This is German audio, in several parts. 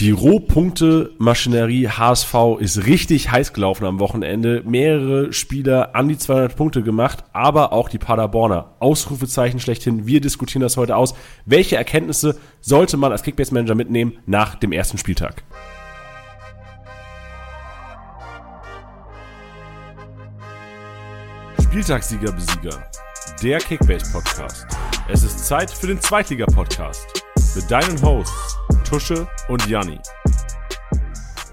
Die Rohpunkte-Maschinerie HSV ist richtig heiß gelaufen am Wochenende. Mehrere Spieler an die 200 Punkte gemacht, aber auch die Paderborner. Ausrufezeichen schlechthin. Wir diskutieren das heute aus. Welche Erkenntnisse sollte man als Kickbase-Manager mitnehmen nach dem ersten Spieltag? Spieltagssieger Besieger. Der Kickbase-Podcast. Es ist Zeit für den Zweitliga-Podcast. Mit deinen Hosts Tusche und Janni.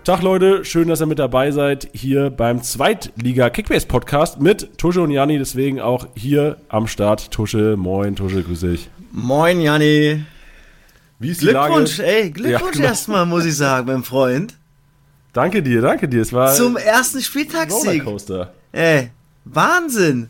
Tag Leute, schön, dass ihr mit dabei seid hier beim Zweitliga Kickbase Podcast mit Tusche und Janni, deswegen auch hier am Start. Tusche, moin, Tusche, grüß dich. Moin, Janni. Wie ist Glückwunsch, ey, Glückwunsch ja, genau. erstmal, muss ich sagen, mein Freund. Danke dir, danke dir. Es war zum ersten Spieltagssieg. Rollercoaster. Ey, Wahnsinn.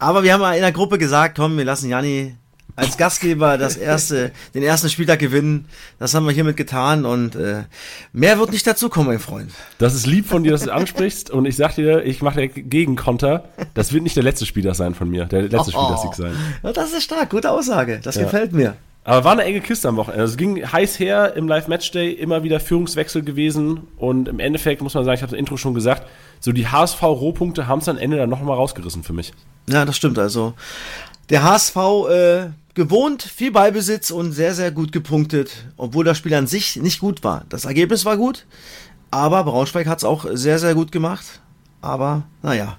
Aber wir haben mal in der Gruppe gesagt, komm, wir lassen Janni als Gastgeber das erste, den ersten Spieltag gewinnen. Das haben wir hiermit getan und äh, mehr wird nicht dazu kommen, mein Freund. Das ist lieb von dir, dass du ansprichst und ich sag dir, ich mache Gegenkonter. Das wird nicht der letzte Spieltag sein von mir, der letzte oh, Spieltagssieg sein. Ja, das ist stark, gute Aussage. Das ja. gefällt mir. Aber war eine enge Kiste am Wochenende. Also es ging heiß her im Live-Matchday, immer wieder Führungswechsel gewesen. Und im Endeffekt muss man sagen, ich habe das Intro schon gesagt, so die HSV-Rohpunkte haben es am Ende dann nochmal rausgerissen für mich. Ja, das stimmt. Also der HSV äh, gewohnt, viel Ballbesitz und sehr, sehr gut gepunktet, obwohl das Spiel an sich nicht gut war. Das Ergebnis war gut, aber Braunschweig hat es auch sehr, sehr gut gemacht. Aber naja,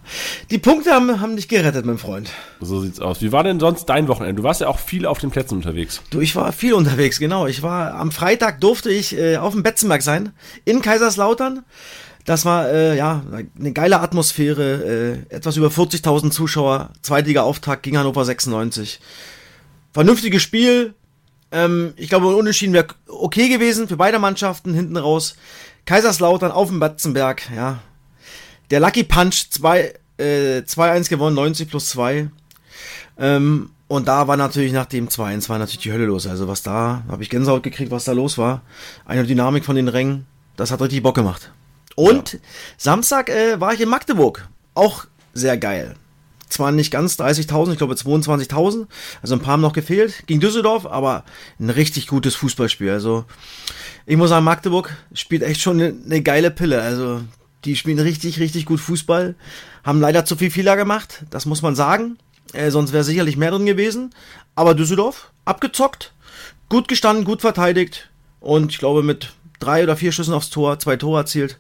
die Punkte haben, haben dich gerettet, mein Freund. So sieht's aus. Wie war denn sonst dein Wochenende? Du warst ja auch viel auf den Plätzen unterwegs. Du, ich war viel unterwegs, genau. Ich war am Freitag durfte ich äh, auf dem Betzenberg sein, in Kaiserslautern. Das war äh, ja eine geile Atmosphäre, äh, etwas über 40.000 Zuschauer, zweitiger Auftakt gegen Hannover 96 vernünftiges Spiel. Ähm, ich glaube, Unentschieden wäre okay gewesen für beide Mannschaften hinten raus. Kaiserslautern auf dem Batzenberg, ja. Der Lucky Punch 2, äh, 2-1 gewonnen, 90 plus 2. Ähm, und da war natürlich nach dem 2-1 war natürlich die Hölle los. Also was da, habe ich Gänsehaut gekriegt, was da los war. Eine Dynamik von den Rängen, das hat richtig Bock gemacht. Und ja. Samstag äh, war ich in Magdeburg. Auch sehr geil. Zwar nicht ganz 30.000, ich glaube 22.000, also ein paar haben noch gefehlt gegen Düsseldorf, aber ein richtig gutes Fußballspiel. Also ich muss sagen, Magdeburg spielt echt schon eine, eine geile Pille. Also die spielen richtig, richtig gut Fußball, haben leider zu viel Fehler gemacht, das muss man sagen. Äh, sonst wäre sicherlich mehr drin gewesen. Aber Düsseldorf, abgezockt, gut gestanden, gut verteidigt und ich glaube mit drei oder vier Schüssen aufs Tor, zwei Tore erzielt.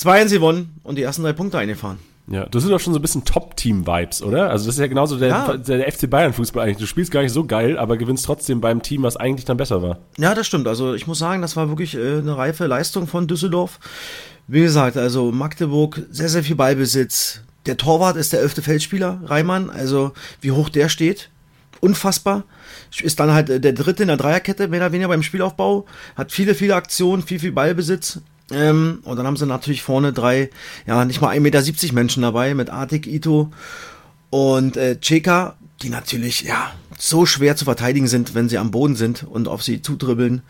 2-1 gewonnen und die ersten drei Punkte eingefahren. Ja, das sind doch schon so ein bisschen Top-Team-Vibes, oder? Also das ist ja genauso der, ja. der FC Bayern-Fußball eigentlich. Du spielst gar nicht so geil, aber gewinnst trotzdem beim Team, was eigentlich dann besser war. Ja, das stimmt. Also ich muss sagen, das war wirklich äh, eine reife Leistung von Düsseldorf. Wie gesagt, also Magdeburg, sehr, sehr viel Ballbesitz. Der Torwart ist der elfte Feldspieler, Reimann. Also wie hoch der steht, unfassbar. Ist dann halt äh, der dritte in der Dreierkette, mehr oder weniger beim Spielaufbau. Hat viele, viele Aktionen, viel, viel Ballbesitz. Ähm, und dann haben sie natürlich vorne drei, ja, nicht mal 1,70 Meter Menschen dabei mit Artik, Ito und äh, Cheka, die natürlich, ja, so schwer zu verteidigen sind, wenn sie am Boden sind und auf sie zudribbeln.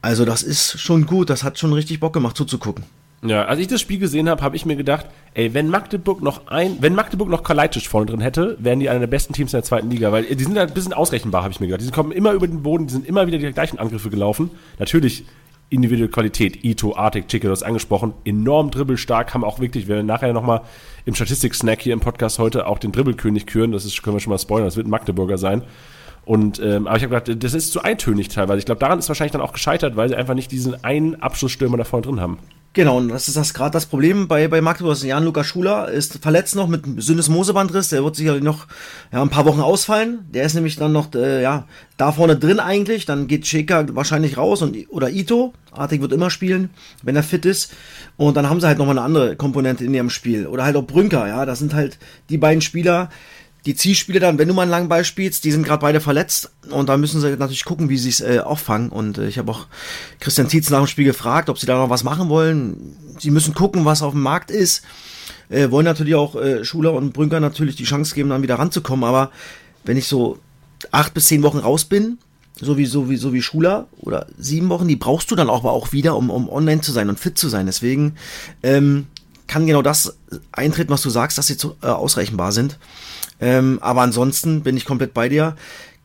Also das ist schon gut, das hat schon richtig Bock gemacht zuzugucken. Ja, als ich das Spiel gesehen habe, habe ich mir gedacht, ey, wenn Magdeburg noch ein, wenn Magdeburg noch Kalajdzic vorne drin hätte, wären die einer der besten Teams in der zweiten Liga, weil die sind halt ein bisschen ausrechenbar, habe ich mir gedacht. Die kommen immer über den Boden, die sind immer wieder die gleichen Angriffe gelaufen. Natürlich individuelle Qualität. Ito, Artik, Chico, du hast angesprochen, enorm dribbelstark, haben auch wirklich, wir werden nachher nochmal im Statistik-Snack hier im Podcast heute auch den Dribbelkönig küren, das ist, können wir schon mal spoilern, das wird ein Magdeburger sein. Und, ähm, aber ich habe gedacht, das ist zu eintönig teilweise. Ich glaube, daran ist wahrscheinlich dann auch gescheitert, weil sie einfach nicht diesen einen Abschlussstürmer da vorne drin haben. Genau, und das ist das gerade das Problem bei, bei Magdeburg. Jan-Lukas Schuler ist verletzt noch mit Sündes Mosebandriss. Der wird sicherlich noch ja, ein paar Wochen ausfallen. Der ist nämlich dann noch äh, ja, da vorne drin eigentlich. Dann geht Sheka wahrscheinlich raus und, oder Ito. Artig wird immer spielen, wenn er fit ist. Und dann haben sie halt nochmal eine andere Komponente in ihrem Spiel. Oder halt auch Brünker, ja. Das sind halt die beiden Spieler, die Zielspieler dann, wenn du mal einen langen Ball spielst, die sind gerade beide verletzt und da müssen sie natürlich gucken, wie sie es äh, auffangen. Und äh, ich habe auch Christian Tietz nach dem Spiel gefragt, ob sie da noch was machen wollen. Sie müssen gucken, was auf dem Markt ist. Äh, wollen natürlich auch äh, Schuler und Brünker natürlich die Chance geben, dann wieder ranzukommen. Aber wenn ich so acht bis zehn Wochen raus bin, so wie, so wie, so wie Schuler oder sieben Wochen, die brauchst du dann auch, aber auch wieder, um, um online zu sein und fit zu sein. Deswegen ähm, kann genau das eintreten, was du sagst, dass sie zu, äh, ausrechenbar sind. Ähm, aber ansonsten bin ich komplett bei dir.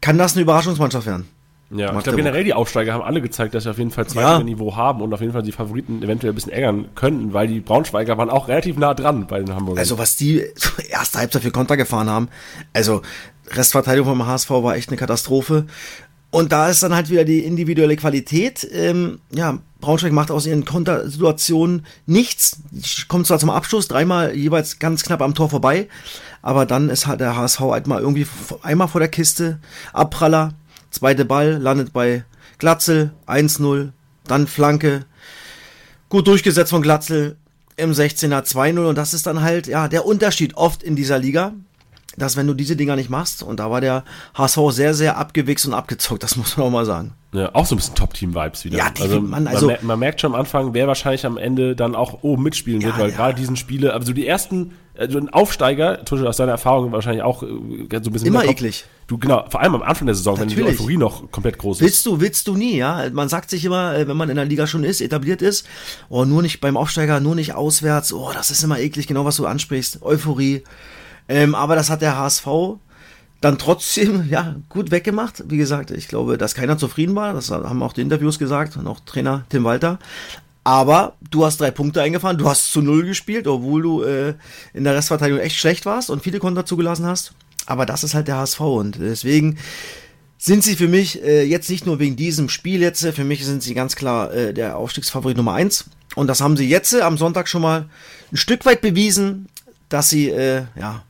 Kann das eine Überraschungsmannschaft werden? Ja, ich glaube generell die Aufsteiger haben alle gezeigt, dass sie auf jeden Fall Zweitliga-Niveau ja. haben und auf jeden Fall die Favoriten eventuell ein bisschen ärgern könnten, weil die Braunschweiger waren auch relativ nah dran bei den Hamburgern. Also was die erste Halbzeit für Konter gefahren haben, also Restverteidigung vom HSV war echt eine Katastrophe. Und da ist dann halt wieder die individuelle Qualität. Ähm, ja, Braunschweig macht aus ihren Kontersituationen nichts. Kommt zwar zum Abschluss, dreimal jeweils ganz knapp am Tor vorbei, aber dann ist halt der HSV halt mal irgendwie einmal vor der Kiste, Abpraller, zweite Ball, landet bei Glatzel, 1-0, dann Flanke, gut durchgesetzt von Glatzel, im 16er 2-0 und das ist dann halt, ja, der Unterschied oft in dieser Liga dass wenn du diese Dinger nicht machst, und da war der HSV sehr, sehr abgewichst und abgezockt, das muss man auch mal sagen. Ja, auch so ein bisschen Top-Team-Vibes wieder. Ja, die, also, man, also man, man, merkt schon am Anfang, wer wahrscheinlich am Ende dann auch oben mitspielen ja, wird, weil ja. gerade diesen Spiele, also die ersten, also ein Aufsteiger, Tusche aus deiner Erfahrung wahrscheinlich auch äh, so ein bisschen. Immer eklig. Du, genau, vor allem am Anfang der Saison, Natürlich. wenn die Euphorie noch komplett groß ist. Willst du, willst du nie, ja. Man sagt sich immer, äh, wenn man in der Liga schon ist, etabliert ist, oh, nur nicht beim Aufsteiger, nur nicht auswärts, oh, das ist immer eklig, genau was du ansprichst. Euphorie. Ähm, aber das hat der HSV dann trotzdem ja gut weggemacht. Wie gesagt, ich glaube, dass keiner zufrieden war. Das haben auch die Interviews gesagt und auch Trainer Tim Walter. Aber du hast drei Punkte eingefahren, du hast zu null gespielt, obwohl du äh, in der Restverteidigung echt schlecht warst und viele Konter zugelassen hast. Aber das ist halt der HSV und deswegen sind sie für mich äh, jetzt nicht nur wegen diesem Spiel jetzt, für mich sind sie ganz klar äh, der Aufstiegsfavorit Nummer eins. Und das haben sie jetzt äh, am Sonntag schon mal ein Stück weit bewiesen, dass sie äh, ja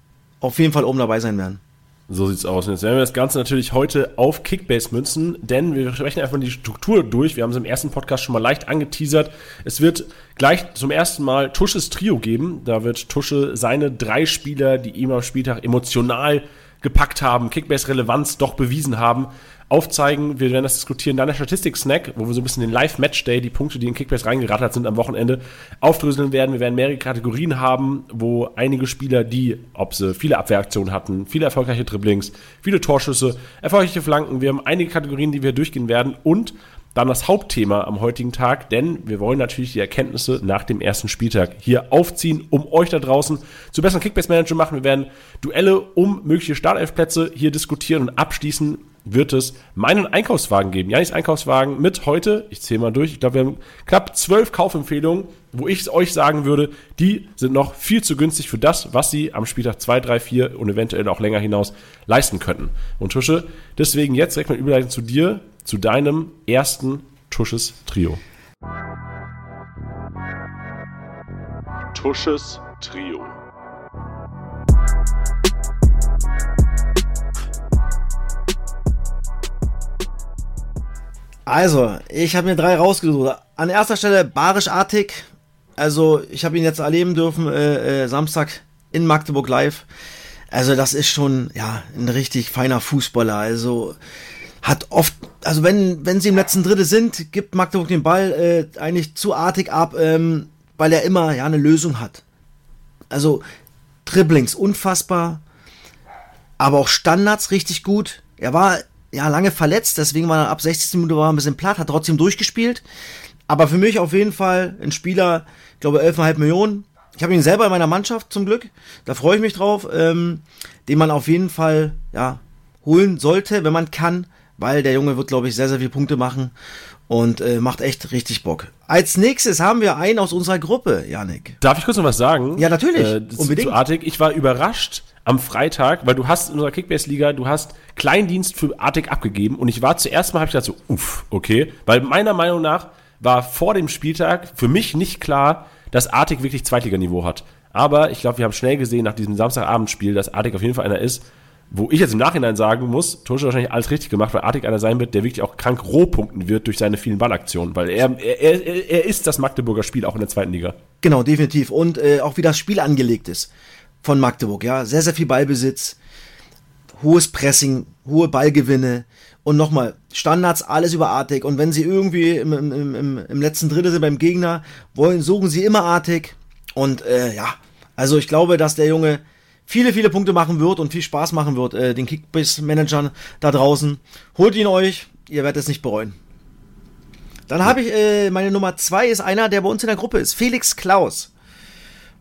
auf jeden Fall oben dabei sein werden. So sieht's aus. Und jetzt werden wir das Ganze natürlich heute auf Kickbase münzen, denn wir sprechen einfach die Struktur durch. Wir haben es im ersten Podcast schon mal leicht angeteasert. Es wird gleich zum ersten Mal Tusches Trio geben. Da wird Tusche seine drei Spieler, die ihm am Spieltag emotional gepackt haben, Kickbase-Relevanz doch bewiesen haben, aufzeigen. Wir werden das diskutieren. Dann der Statistik-Snack, wo wir so ein bisschen den Live-Match-Day, die Punkte, die in Kickbase reingerattert sind am Wochenende, aufdröseln werden. Wir werden mehrere Kategorien haben, wo einige Spieler, die, ob sie viele Abwehraktionen hatten, viele erfolgreiche Dribblings, viele Torschüsse, erfolgreiche Flanken, wir haben einige Kategorien, die wir durchgehen werden und dann das Hauptthema am heutigen Tag, denn wir wollen natürlich die Erkenntnisse nach dem ersten Spieltag hier aufziehen, um euch da draußen zu besseren Kickbase-Manager machen. Wir werden Duelle um mögliche Startelfplätze hier diskutieren und abschließen wird es meinen Einkaufswagen geben. Janis Einkaufswagen mit heute, ich zähle mal durch, ich glaube, wir haben knapp zwölf Kaufempfehlungen, wo ich euch sagen würde, die sind noch viel zu günstig für das, was sie am Spieltag 2, 3, 4 und eventuell auch länger hinaus leisten könnten. Und Tusche, deswegen jetzt direkt mal überleiten zu dir, zu deinem ersten Tusches Trio. Tusches Trio. Also, ich habe mir drei rausgesucht. An erster Stelle Barisch Artig. Also, ich habe ihn jetzt erleben dürfen, äh, äh, Samstag in Magdeburg live. Also, das ist schon, ja, ein richtig feiner Fußballer. Also, hat oft, also wenn, wenn sie im letzten Drittel sind, gibt Magdeburg den Ball äh, eigentlich zu artig ab, ähm, weil er immer, ja, eine Lösung hat. Also, Dribblings unfassbar, aber auch Standards richtig gut. Er war ja, lange verletzt, deswegen war er ab 60. Minute war er ein bisschen platt, hat trotzdem durchgespielt. Aber für mich auf jeden Fall ein Spieler, ich glaube 11,5 Millionen. Ich habe ihn selber in meiner Mannschaft zum Glück. Da freue ich mich drauf, ähm, den man auf jeden Fall ja, holen sollte, wenn man kann, weil der Junge wird, glaube ich, sehr, sehr viele Punkte machen und äh, macht echt richtig Bock. Als nächstes haben wir einen aus unserer Gruppe, Janik. Darf ich kurz noch was sagen? Ja, natürlich. Äh, unbedingt. Zu Artig. Ich war überrascht, am Freitag, weil du hast in unserer Kickbase-Liga, du hast Kleindienst für Artig abgegeben und ich war zuerst mal, habe ich gedacht so, uff, okay, weil meiner Meinung nach war vor dem Spieltag für mich nicht klar, dass Artig wirklich Zweitliganiveau hat. Aber ich glaube, wir haben schnell gesehen nach diesem Samstagabendspiel, dass Artig auf jeden Fall einer ist, wo ich jetzt im Nachhinein sagen muss, Tosche wahrscheinlich alles richtig gemacht, weil Artig einer sein wird, der wirklich auch krank rohpunkten wird durch seine vielen Ballaktionen, weil er, er, er, er ist das Magdeburger Spiel auch in der zweiten Liga. Genau, definitiv. Und äh, auch wie das Spiel angelegt ist von Magdeburg, ja. Sehr, sehr viel Ballbesitz, hohes Pressing, hohe Ballgewinne und nochmal, Standards, alles überartig. Und wenn sie irgendwie im, im, im, im letzten Drittel sind beim Gegner, wollen, suchen sie immer artig. Und äh, ja, also ich glaube, dass der Junge viele, viele Punkte machen wird und viel Spaß machen wird, äh, den Kickbase-Managern da draußen. Holt ihn euch, ihr werdet es nicht bereuen. Dann habe ich, äh, meine Nummer zwei ist einer, der bei uns in der Gruppe ist, Felix Klaus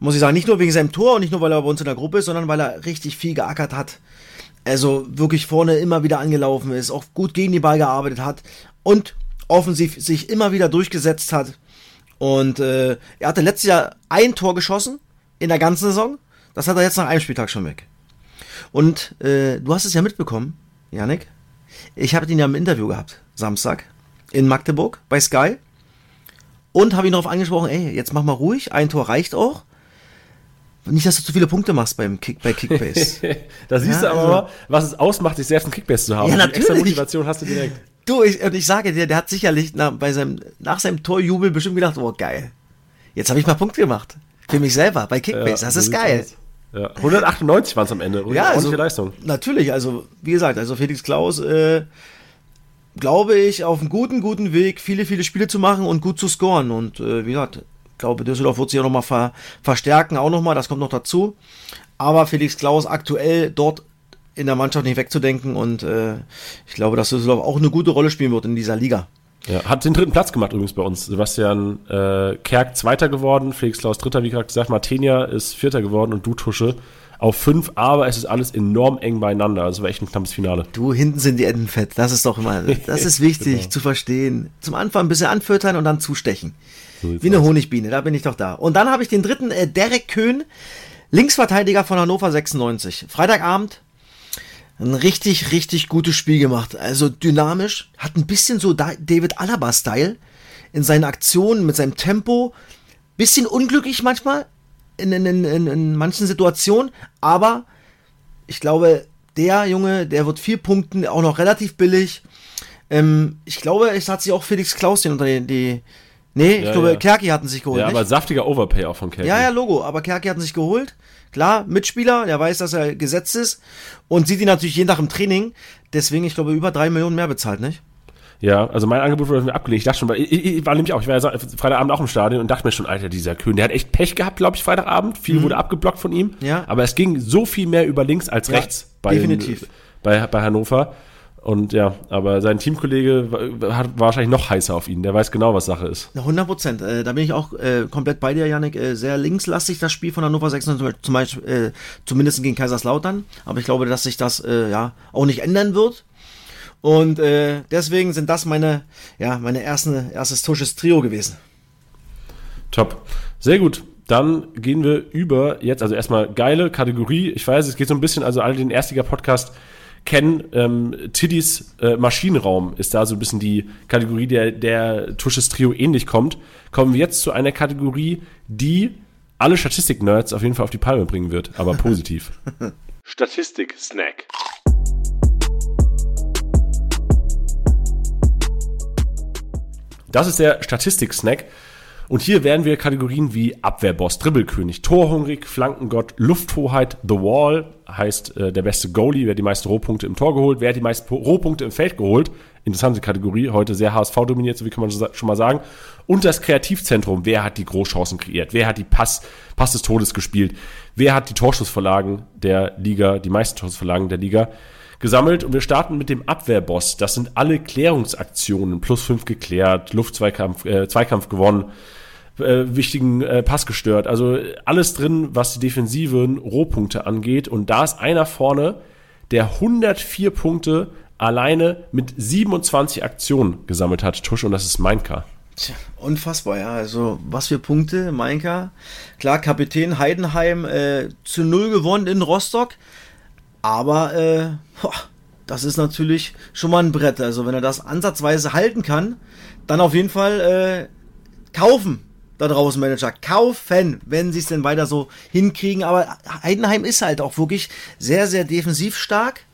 muss ich sagen, nicht nur wegen seinem Tor und nicht nur, weil er bei uns in der Gruppe ist, sondern weil er richtig viel geackert hat. Also wirklich vorne immer wieder angelaufen ist, auch gut gegen die Ball gearbeitet hat und offensiv sich immer wieder durchgesetzt hat. Und äh, er hatte letztes Jahr ein Tor geschossen in der ganzen Saison. Das hat er jetzt nach einem Spieltag schon weg. Und äh, du hast es ja mitbekommen, Janik. Ich habe ihn ja im Interview gehabt, Samstag, in Magdeburg bei Sky. Und habe ihn darauf angesprochen, ey, jetzt mach mal ruhig, ein Tor reicht auch. Nicht, dass du zu viele Punkte machst beim Kick, bei Kickbase. da siehst ja, du aber also, mal, was es ausmacht, sich selbst ein Kickbase zu haben. Ja, natürlich. Die extra Motivation hast du direkt. Du, ich, und ich sage dir, der hat sicherlich nach, bei seinem, nach seinem Torjubel bestimmt gedacht, oh geil, jetzt habe ich mal Punkte gemacht. Für mich selber, bei Kickbase, ja, das ist geil. Ja, 198 waren es am Ende. Ja, also, Leistung. Natürlich, also wie gesagt, also Felix Klaus, äh, glaube ich, auf einem guten, guten Weg, viele, viele Spiele zu machen und gut zu scoren. Und äh, wie gesagt, ich glaube, Düsseldorf wird sich auch nochmal ver verstärken, auch nochmal, das kommt noch dazu. Aber Felix Klaus aktuell dort in der Mannschaft nicht wegzudenken und äh, ich glaube, dass Düsseldorf auch eine gute Rolle spielen wird in dieser Liga. Ja, hat den dritten Platz gemacht übrigens bei uns. Sebastian äh, Kerk Zweiter geworden, Felix Klaus Dritter, wie gerade gesagt, Martenia ist Vierter geworden und du Tusche auf fünf, aber es ist alles enorm eng beieinander. Also war echt ein knappes Finale. Du, hinten sind die Enden fett. Das ist doch immer, das ist wichtig genau. zu verstehen. Zum Anfang ein bisschen anfüttern und dann zustechen. So Wie eine aus. Honigbiene, da bin ich doch da. Und dann habe ich den dritten, äh, Derek Köhn, Linksverteidiger von Hannover 96. Freitagabend, ein richtig, richtig gutes Spiel gemacht. Also dynamisch, hat ein bisschen so David Alaba-Style in seinen Aktionen, mit seinem Tempo. Bisschen unglücklich manchmal in, in, in, in manchen Situationen, aber ich glaube, der Junge, der wird vier Punkten, auch noch relativ billig. Ähm, ich glaube, es hat sich auch Felix Klaus den unter die, die Nee, ich ja, glaube, ja. Kerki hatten sich geholt. Ja, aber saftiger Overpay auch von Kerki. Ja, ja, Logo, aber Kerki hatten sich geholt. Klar, Mitspieler, der weiß, dass er gesetzt ist und sieht ihn natürlich jeden Tag im Training. Deswegen, ich glaube, über drei Millionen mehr bezahlt, nicht? Ja, also mein Angebot wurde mir abgelehnt. Ich dachte schon, ich, ich, war nämlich auch, ich war ja Freitagabend auch im Stadion und dachte mir schon, Alter, dieser Köhn, der hat echt Pech gehabt, glaube ich, Freitagabend. Viel mhm. wurde abgeblockt von ihm. Ja. Aber es ging so viel mehr über links als ja, rechts bei, definitiv. bei, bei Hannover. Und ja, aber sein Teamkollege war, wahrscheinlich noch heißer auf ihn. Der weiß genau, was Sache ist. 100 Prozent. Äh, da bin ich auch äh, komplett bei dir, Janik. Äh, sehr linkslastig das Spiel von Hannover 96, zum Beispiel, äh, zumindest gegen Kaiserslautern. Aber ich glaube, dass sich das äh, ja auch nicht ändern wird. Und äh, deswegen sind das meine, ja, meine ersten, erstes Tusches Trio gewesen. Top. Sehr gut. Dann gehen wir über jetzt, also erstmal geile Kategorie. Ich weiß, es geht so ein bisschen, also alle den Erstliga-Podcast kennen. Ähm, Tiddys äh, Maschinenraum ist da so ein bisschen die Kategorie, der, der Tusches Trio ähnlich kommt. Kommen wir jetzt zu einer Kategorie, die alle Statistik-Nerds auf jeden Fall auf die Palme bringen wird, aber positiv. Statistik-Snack. Das ist der Statistik-Snack. Und hier werden wir Kategorien wie Abwehrboss, Dribbelkönig, Torhungrig, Flankengott, Lufthoheit, The Wall, heißt äh, der beste Goalie, wer die meisten Rohpunkte im Tor geholt, wer hat die meisten Rohpunkte im Feld geholt. Interessante Kategorie, heute sehr HSV dominiert, so wie kann man schon mal sagen. Und das Kreativzentrum, wer hat die Großchancen kreiert, wer hat die Pass, Pass des Todes gespielt, wer hat die Torschussverlagen der Liga, die meisten Torschussverlagen der Liga gesammelt und wir starten mit dem Abwehrboss. Das sind alle Klärungsaktionen, plus fünf geklärt, Luftzweikampf, äh, Zweikampf gewonnen, äh, wichtigen äh, Pass gestört. Also alles drin, was die defensiven Rohpunkte angeht. Und da ist einer vorne, der 104 Punkte alleine mit 27 Aktionen gesammelt hat, Tusch, und das ist Meinka. Tja, unfassbar, ja. Also, was für Punkte, Meinka. Klar, Kapitän Heidenheim äh, zu null gewonnen in Rostock. Aber äh, das ist natürlich schon mal ein Brett. Also, wenn er das ansatzweise halten kann, dann auf jeden Fall äh, kaufen da draußen Manager. Kaufen, wenn sie es denn weiter so hinkriegen. Aber Heidenheim ist halt auch wirklich sehr, sehr defensiv stark,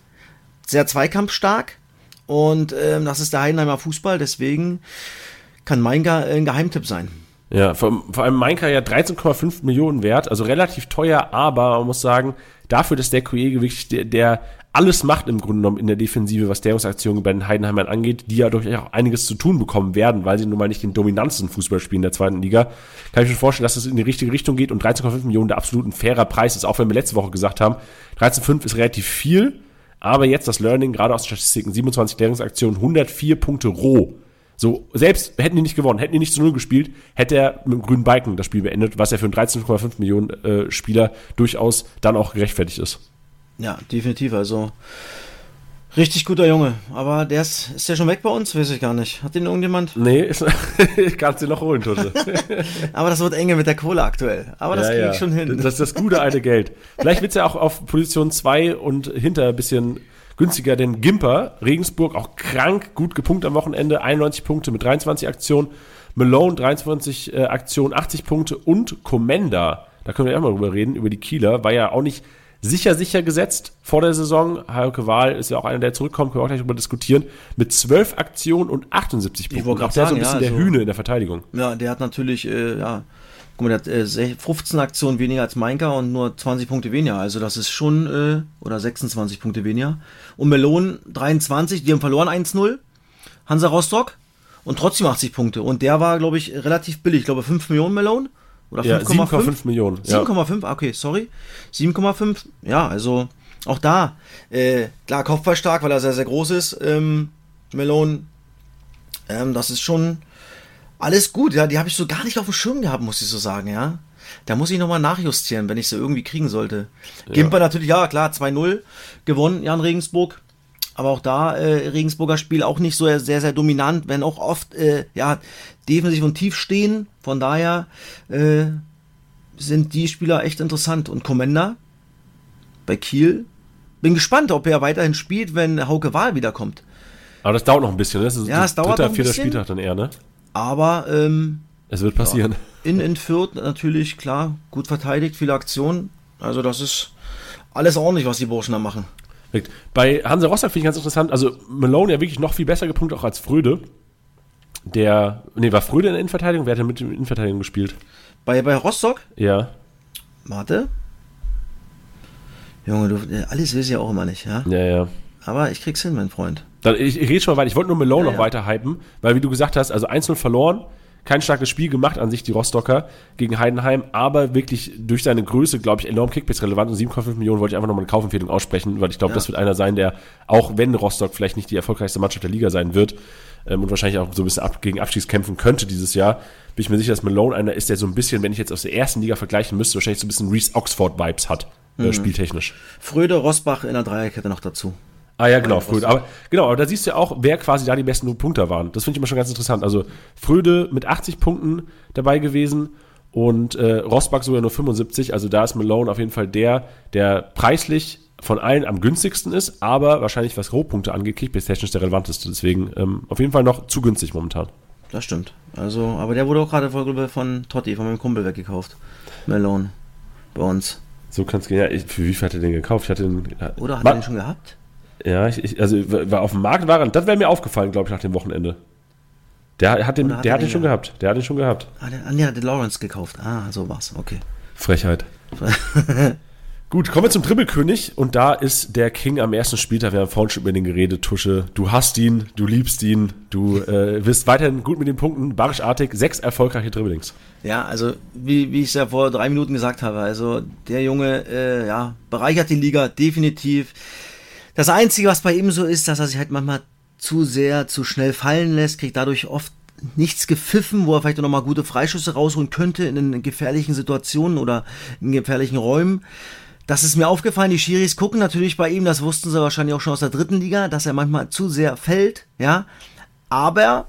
sehr zweikampfstark. Und ähm, das ist der Heidenheimer Fußball. Deswegen kann Mainka ein Geheimtipp sein. Ja, vor, vor allem Mainka ja 13,5 Millionen wert, also relativ teuer, aber man muss sagen, dafür, dass der Kollege wirklich der, der alles macht im Grunde genommen in der Defensive, was Klärungsaktionen bei den Heidenheimern angeht, die ja durchaus auch einiges zu tun bekommen werden, weil sie nun mal nicht den dominantesten Fußball spielen der zweiten Liga. Kann ich mir vorstellen, dass es in die richtige Richtung geht und 13,5 Millionen der absolut ein fairer Preis ist, auch wenn wir letzte Woche gesagt haben, 13,5 ist relativ viel, aber jetzt das Learning, gerade aus Statistiken, 27 Klärungsaktionen, 104 Punkte roh. So, selbst hätten die nicht gewonnen, hätten die nicht zu Null gespielt, hätte er mit dem grünen Balken das Spiel beendet, was ja für einen 13,5 Millionen äh, Spieler durchaus dann auch gerechtfertigt ist. Ja, definitiv. Also richtig guter Junge. Aber der ist, ist der schon weg bei uns? Weiß ich gar nicht. Hat den irgendjemand? Nee, ist, kannst du noch holen, Tusche. Aber das wird enge mit der Kohle aktuell. Aber das Ja, kriege ja. ich schon hin. Das ist das gute alte Geld. Vielleicht wird's ja auch auf Position 2 und hinter ein bisschen günstiger, denn Gimper, Regensburg, auch krank, gut gepunktet am Wochenende, 91 Punkte mit 23 Aktionen, Malone 23 äh, Aktionen, 80 Punkte und Comenda, da können wir ja mal drüber reden, über die Kieler, war ja auch nicht sicher, sicher gesetzt vor der Saison. Heike Wahl ist ja auch einer, der zurückkommt, können wir auch gleich drüber diskutieren, mit 12 Aktionen und 78 Punkten. wollte Auch grad der so ein sagen, bisschen ja, der also- Hühne in der Verteidigung. Ja, der hat natürlich, äh, ja, guck mal, der hat äh, sech- 15 Aktionen weniger als Mainka und nur 20 Punkte weniger. Also das ist schon, äh, oder 26 Punkte weniger. Und Melon 23, die haben verloren 1-0. Hansa Rostock und trotzdem 80 Punkte. Und der war, glaube ich, relativ billig. Ich glaube 5 Millionen Melon. Oder Ja, 5,5 7,5 Millionen. Ja. 7,5, ah, okay, sorry. 7,5, ja, also auch da, äh, klar, kopfballstark, weil er sehr, sehr groß ist, ähm, Melon, ähm, das ist schon alles gut, ja, die habe ich so gar nicht auf dem Schirm gehabt, muss ich so sagen, ja. Da muss ich nochmal nachjustieren, wenn ich sie irgendwie kriegen sollte. Gimper natürlich, ja, klar, 2-0 gewonnen, Jan Regensburg. Aber auch da, äh, Regensburger Spiel auch nicht so sehr, sehr dominant, wenn auch oft, äh, ja, defensiv und tief stehen. Von daher, äh, sind die Spieler echt interessant. Und Commander bei Kiel, bin gespannt, ob er weiterhin spielt, wenn Hauke Wahl wiederkommt. Aber das dauert noch ein bisschen, ne? Das ist Ja, es dauert dritter, noch ein vierter bisschen. Spieltag dann eher, ne? Aber ähm, Es wird passieren. in, in Fürth natürlich, klar, gut verteidigt, viele Aktionen. Also das ist alles ordentlich, was die Burschen da machen. Bei Hansa Rostock finde ich ganz interessant, also Malone ja wirklich noch viel besser gepunktet auch als Fröde. Der, nee, war Fröde in der Innenverteidigung? Wer hat denn mit dem Innenverteidigung gespielt? Bei, bei Rostock, Ja. warte. Junge, du, alles weiß ich ja auch immer nicht, ja. Ja, ja. Aber ich krieg's hin, mein Freund. Dann, ich, ich rede schon mal weiter. Ich wollte nur Malone Ja, noch ja. weiter hypen, weil wie du gesagt hast, also 1-0 verloren, kein starkes Spiel gemacht an sich, die Rostocker gegen Heidenheim, aber wirklich durch seine Größe, glaube ich, enorm Kickbase relevant und 7,5 Millionen wollte ich einfach nochmal eine Kaufempfehlung aussprechen, weil ich glaube, Ja. das wird einer sein, der, auch wenn Rostock vielleicht nicht die erfolgreichste Mannschaft der Liga sein wird ähm, und wahrscheinlich auch so ein bisschen ab, gegen Abstiegs kämpfen könnte dieses Jahr, bin ich mir sicher, dass Malone einer ist, der so ein bisschen, wenn ich jetzt aus der ersten Liga vergleichen müsste, wahrscheinlich so ein bisschen Reese Oxford-Vibes hat, Mhm. äh, spieltechnisch. Fröde, Rosbach in der Dreierkette noch dazu. Ah ja, genau, Fröde. Aber genau, aber da siehst du ja auch, wer quasi da die besten Punkter waren. Das finde ich immer schon ganz interessant. Also Fröde mit 80 Punkten dabei gewesen und äh, Rosbach sogar nur 75. Also da ist Malone auf jeden Fall der, der preislich von allen am günstigsten ist, aber wahrscheinlich was Rohpunkte angeht, kickbase-technisch der relevanteste. Deswegen ähm, auf jeden Fall noch zu günstig momentan. Das stimmt. Also, aber der wurde auch gerade von, von Totti, von meinem Kumpel weggekauft. Melone. Bei uns. So kann es gehen. Ja, ich, für wie viel hat er den gekauft? Ich hatte den. Oder hat Ma- er den schon gehabt? Ja, ich, ich, also war auf dem Markt war er, das wäre mir aufgefallen, glaube ich, nach dem Wochenende. Der hat den, hat der er hat den schon gehabt. Der hat den schon gehabt. Ah, der, nee, hat den Lawrence gekauft. Ah, so war's. Okay. Frechheit. Gut, kommen wir zum Dribbelkönig und da ist der King am ersten Spieltag. Wir haben vorhin schon über den geredet, Tusche. Du hast ihn, du liebst ihn, du äh, wirst weiterhin gut mit den Punkten. Barisch Artig, sechs erfolgreiche Dribblings. Ja, also wie, wie ich es ja vor drei Minuten gesagt habe, also der Junge, äh, ja, bereichert die Liga definitiv. Das Einzige, was bei ihm so ist, dass er sich halt manchmal zu sehr, zu schnell fallen lässt, kriegt dadurch oft nichts gepfiffen, wo er vielleicht noch mal gute Freischüsse rausholen könnte in gefährlichen Situationen oder in gefährlichen Räumen. Das ist mir aufgefallen, die Schiris gucken natürlich bei ihm, das wussten sie wahrscheinlich auch schon aus der dritten Liga, dass er manchmal zu sehr fällt, ja. Aber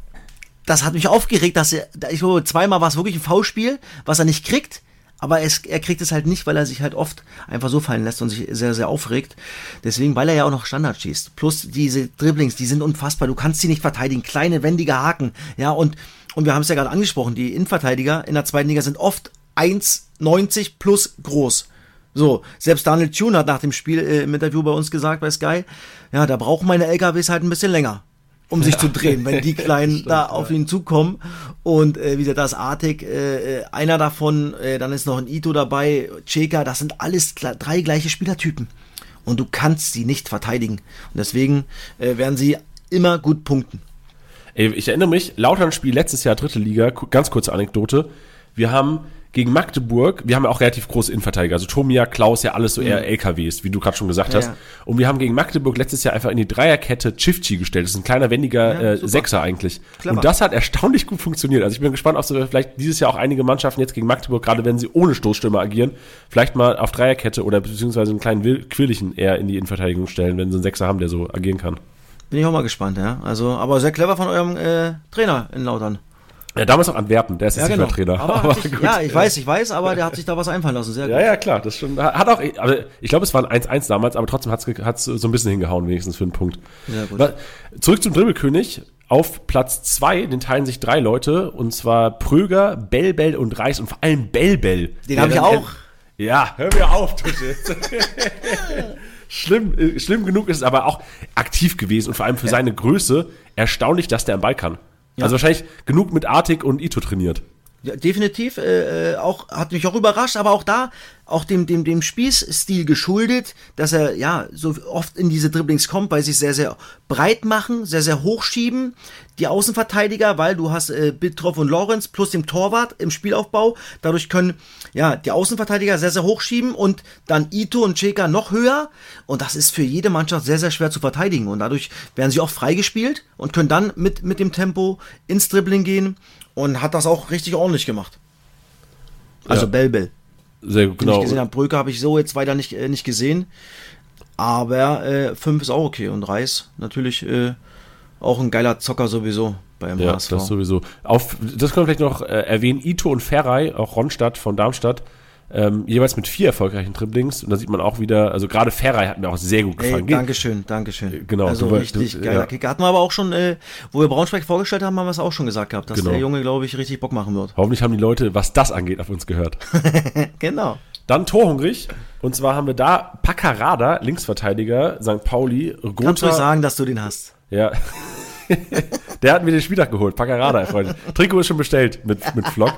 das hat mich aufgeregt, dass er, ich glaube, zweimal war es wirklich ein Foulspiel, was er nicht kriegt, aber es, er kriegt es halt nicht, weil er sich halt oft einfach so fallen lässt und sich sehr, sehr aufregt. Deswegen, weil er ja auch noch Standard schießt. Plus diese Dribblings, die sind unfassbar. Du kannst sie nicht verteidigen. Kleine, wendige Haken. Ja, und, und wir haben es ja gerade angesprochen, die Innenverteidiger in der zweiten Liga sind oft 1,90 plus groß. So, selbst Daniel Thune hat nach dem Spiel äh, im Interview bei uns gesagt bei Sky, ja, da brauchen meine LKWs halt ein bisschen länger, um sich zu drehen, wenn die Kleinen da auf ihn zukommen. Und äh, wie gesagt, da ist Artig, äh, äh, einer davon, äh, dann ist noch ein Ito dabei, Cheka, das sind alles drei gleiche Spielertypen. Und du kannst sie nicht verteidigen. Und deswegen äh, werden sie immer gut punkten. Ey, ich erinnere mich, Lautern Spiel letztes Jahr dritte Liga, ganz kurze Anekdote. Wir haben gegen Magdeburg, wir haben ja auch relativ große Innenverteidiger, also Tomia, Klaus, ja alles so eher LKWs, wie du gerade schon gesagt Ja, hast. ja. Und wir haben gegen Magdeburg letztes Jahr einfach in die Dreierkette Chifchi gestellt. Das ist ein kleiner, wendiger Ja, äh. Sechser eigentlich. Clever. Und das hat erstaunlich gut funktioniert. Also ich bin gespannt, ob sie vielleicht dieses Jahr auch einige Mannschaften jetzt gegen Magdeburg, gerade wenn sie ohne Stoßstürmer agieren, vielleicht mal auf Dreierkette oder beziehungsweise einen kleinen Quirlichen eher in die Innenverteidigung stellen, wenn sie einen Sechser haben, der so agieren kann. Bin ich auch mal gespannt, ja. Also, aber sehr clever von eurem äh, Trainer in Lautern. Ja, damals auch Antwerpen, der ist jetzt Ja, nicht genau. mehr Trainer. Aber hat sich, ja, ich weiß, ich weiß, aber der hat sich da was einfallen lassen. Sehr gut. Ja, ja, klar, das schon. Hat auch, also ich glaube, es war ein 1-1 damals, aber trotzdem hat es so ein bisschen hingehauen, wenigstens für einen Punkt. Sehr gut. Zurück zum Dribbelkönig. Auf Platz 2, den teilen sich drei Leute, und zwar Pröger, Bellbell und Reis und vor allem Bellbell. Den Der hab ich auch. Ja, hör mir auf, Tusche. schlimm, äh, schlimm genug ist es aber auch aktiv gewesen und vor allem für seine Größe erstaunlich, dass der am Ball kann. Also wahrscheinlich genug mit Artig und Ito trainiert. Ja, definitiv, äh, äh, auch, hat mich auch überrascht, aber auch da, auch dem, dem, dem Spießstil geschuldet, dass er, ja, so oft in diese Dribblings kommt, weil sie sich sehr, sehr breit machen, sehr, sehr hochschieben. Die Außenverteidiger, weil du hast äh, Bittroff und Lorenz plus dem Torwart im Spielaufbau. Dadurch können, ja, die Außenverteidiger sehr, sehr hochschieben und dann Ito und Cheka noch höher. Und das ist für jede Mannschaft sehr, sehr schwer zu verteidigen. Und dadurch werden sie auch freigespielt und können dann mit, mit dem Tempo ins Dribbling gehen und hat das auch richtig ordentlich gemacht. Also Ja. Belbel. Sehr gut, Den ich genau. gesehen habe. Bröke habe ich so jetzt weiter nicht, äh, nicht gesehen. Aber äh, 5 ist auch okay. Und Reis natürlich äh, auch ein geiler Zocker sowieso beim Ja, HSV. das sowieso. Auf, das können wir vielleicht noch äh, erwähnen. Ito und Ferrei, auch Ronstadt von Darmstadt, ähm, jeweils mit vier erfolgreichen Dribblings. Und da sieht man auch wieder, also gerade Ferrei hat mir auch sehr gut Ey, gefallen. Geht- Dankeschön, Dankeschön. Genau, Also du richtig du- geiler ja. Kicker. Hatten wir aber auch schon, äh, wo wir Braunschweig vorgestellt haben, haben wir es auch schon gesagt gehabt, dass Genau. der Junge, glaube ich, richtig Bock machen wird. Hoffentlich haben die Leute, was das angeht, auf uns gehört. Genau. Dann torhungrig. Und zwar haben wir da Paccarada, Linksverteidiger, St. Pauli, Kannst du sagen, dass du den hast? Ja. Der hat mir den Spieltag geholt. Paccarada, Freunde. Trikot ist schon bestellt mit, mit Flock.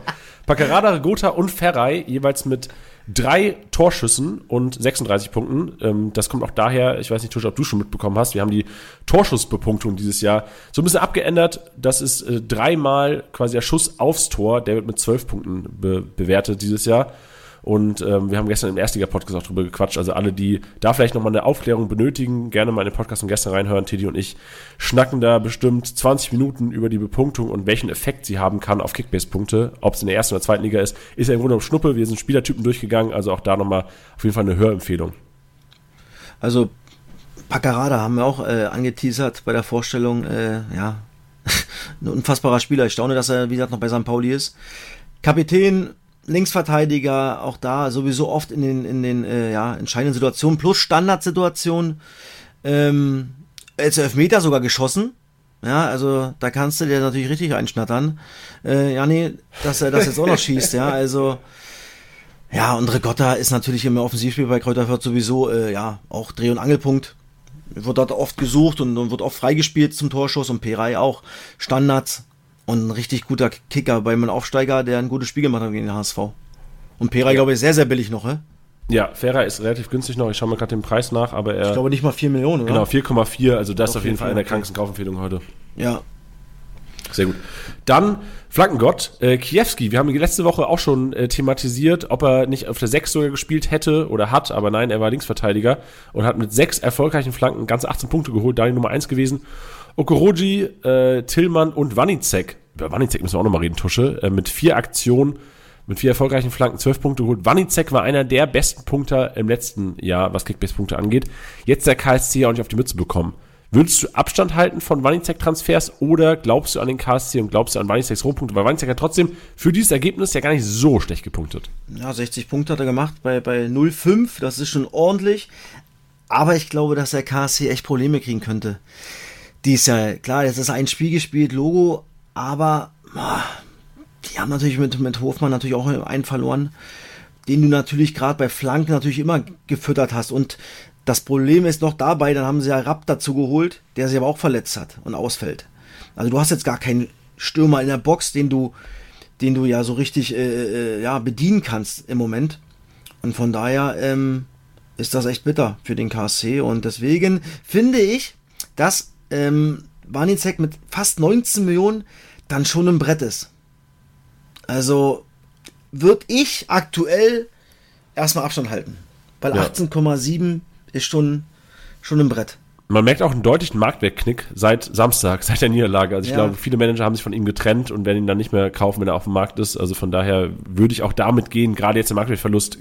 Paccarada, Gotha und Ferrei jeweils mit drei Torschüssen und 36 Punkten. Ähm, das kommt auch daher, ich weiß nicht, Tusch, ob du schon mitbekommen hast, wir haben die Torschussbepunktung dieses Jahr so ein bisschen abgeändert. Das ist äh, dreimal quasi der Schuss aufs Tor, der wird mit 12 Punkten be bewertet dieses Jahr. Und ähm, wir haben gestern im Erstliga-Podcast auch drüber gequatscht. Also alle, die da vielleicht nochmal eine Aufklärung benötigen, gerne mal in den Podcast von gestern reinhören. Teddy und ich schnacken da bestimmt 20 Minuten über die Bepunktung und welchen Effekt sie haben kann auf Kickbase-Punkte. Ob es in der ersten oder zweiten Liga ist, ist ja im Grunde um Schnuppe. Wir sind Spielertypen durchgegangen, also auch da nochmal auf jeden Fall eine Hörempfehlung. Also, Paccarada haben wir auch äh, angeteasert bei der Vorstellung. Äh, ja, ein unfassbarer Spieler. Ich staune, dass er, wie gesagt, noch bei St. Pauli ist. Kapitän, Linksverteidiger, auch da sowieso oft in den, in den äh, ja, entscheidenden Situationen plus Standardsituationen. Ähm, als Elfmeter sogar geschossen. Ja, also da kannst du dir natürlich richtig einschnattern. Äh, ja, nee, dass er das jetzt auch noch schießt, ja, also. Ja, und Ricotta ist natürlich im Offensivspiel bei Kräuter Fürth sowieso, äh, ja, auch Dreh- und Angelpunkt. Wird dort oft gesucht und, und wird oft freigespielt zum Torschuss und Perei auch. Standards und ein richtig guter Kicker bei einem Aufsteiger, der ein gutes Spiel gemacht hat gegen den HSV. Und Perei, glaube ich, sehr, sehr billig noch, hä? Ja, Ferrer ist relativ günstig noch. Ich schaue mal gerade den Preis nach, aber er. Ich glaube nicht mal 4 Millionen, oder? genau, 4,4. Also das ist auf jeden Fall 4,4, eine der okay. krankesten Kaufempfehlungen heute. Ja. Sehr gut. Dann Flankengott, äh, Kiewski. Wir haben ihn letzte Woche auch schon äh, thematisiert, ob er nicht auf der 6 sogar gespielt hätte oder hat, aber nein, er war Linksverteidiger und hat mit sechs erfolgreichen Flanken ganze 18 Punkte geholt, da die Nummer 1 gewesen. Okoroji, äh, Tillmann und Wanizek. Über Wanizek müssen wir auch nochmal reden, Tusche. Äh, mit vier Aktionen, mit vier erfolgreichen Flanken, 12 Punkte geholt. Wanizek war einer der besten Punkter im letzten Jahr, was Kickbase-Punkte angeht. Jetzt der KSC auch nicht auf die Mütze bekommen. Würdest du Abstand halten von Wanizek-Transfers oder glaubst du an den KSC und glaubst du an Wanizeks Rohpunkte? Weil Wanizek hat trotzdem für dieses Ergebnis ja gar nicht so schlecht gepunktet. Ja, 60 Punkte hat er gemacht bei, bei 0,5. Das ist schon ordentlich. Aber ich glaube, dass der KSC echt Probleme kriegen könnte. Die ist ja, klar, jetzt ist ein Spiel gespielt, Logo, aber die haben natürlich mit, mit Hofmann natürlich auch einen verloren, den du natürlich gerade bei Flanken natürlich immer gefüttert hast. Und das Problem ist noch dabei, dann haben sie ja Rapp dazu geholt, der sich aber auch verletzt hat und ausfällt. Also du hast jetzt gar keinen Stürmer in der Box, den du, den du ja so richtig äh, äh, ja, bedienen kannst im Moment. Und von daher ähm, ist das echt bitter für den KSC. Und deswegen finde ich, dass ähm, Warnizek mit fast 19 Millionen dann schon ein Brett ist. Also würde ich aktuell erstmal Abstand halten. Weil Ja. 18,7 ist schon, schon ein Brett. Man merkt auch einen deutlichen Marktwertknick seit Samstag, seit der Niederlage. Also ich Ja. glaube, viele Manager haben sich von ihm getrennt und werden ihn dann nicht mehr kaufen, wenn er auf dem Markt ist. Also von daher würde ich auch damit gehen, gerade jetzt im Marktwertverlust.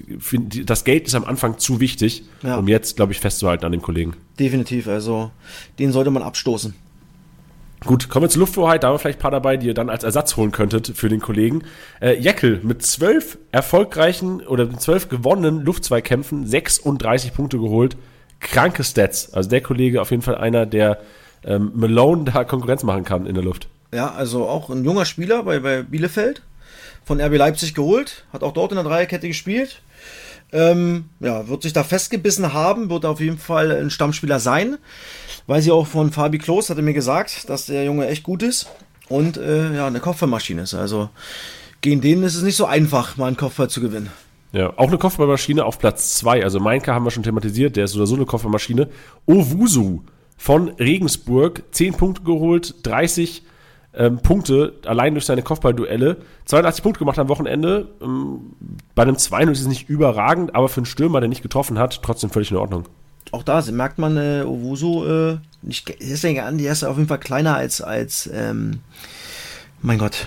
Das Geld ist am Anfang zu wichtig, Ja. um jetzt, glaube ich, festzuhalten an dem Kollegen. Definitiv. Also, den sollte man abstoßen. Gut, kommen wir zur Lufthoheit. Da haben wir vielleicht ein paar dabei, die ihr dann als Ersatz holen könntet für den Kollegen. Äh, Jeckel mit zwölf erfolgreichen oder mit zwölf gewonnenen Luftzweikämpfen, 36 Punkte geholt. Kranke Stats. Also der Kollege auf jeden Fall einer, der ähm, Malone da Konkurrenz machen kann in der Luft. Ja, also auch ein junger Spieler bei, bei Bielefeld. Von RB Leipzig geholt. Hat auch dort in der Dreierkette gespielt. Ähm, ja, wird sich da festgebissen haben, wird auf jeden Fall ein Stammspieler sein. Weiß ich auch von Fabi Klos, hat er mir gesagt, dass der Junge echt gut ist und äh, ja, eine Kopfballmaschine ist. Also gegen den ist es nicht so einfach, mal einen Kopfball zu gewinnen. Ja, auch eine Kopfballmaschine auf Platz zwei. Also Mainka haben wir schon thematisiert, der ist oder so eine Kopfballmaschine. Owusu von Regensburg, 10 Punkte geholt, 30 ähm, Punkte allein durch seine Kopfballduelle. 82 Punkte gemacht am Wochenende. Ähm, bei einem 2 ist es nicht überragend, aber für einen Stürmer, der nicht getroffen hat, trotzdem völlig in Ordnung. Auch da merkt man, äh, Owusu, äh, ist ja an, der ist auf jeden Fall kleiner als, als ähm, mein Gott,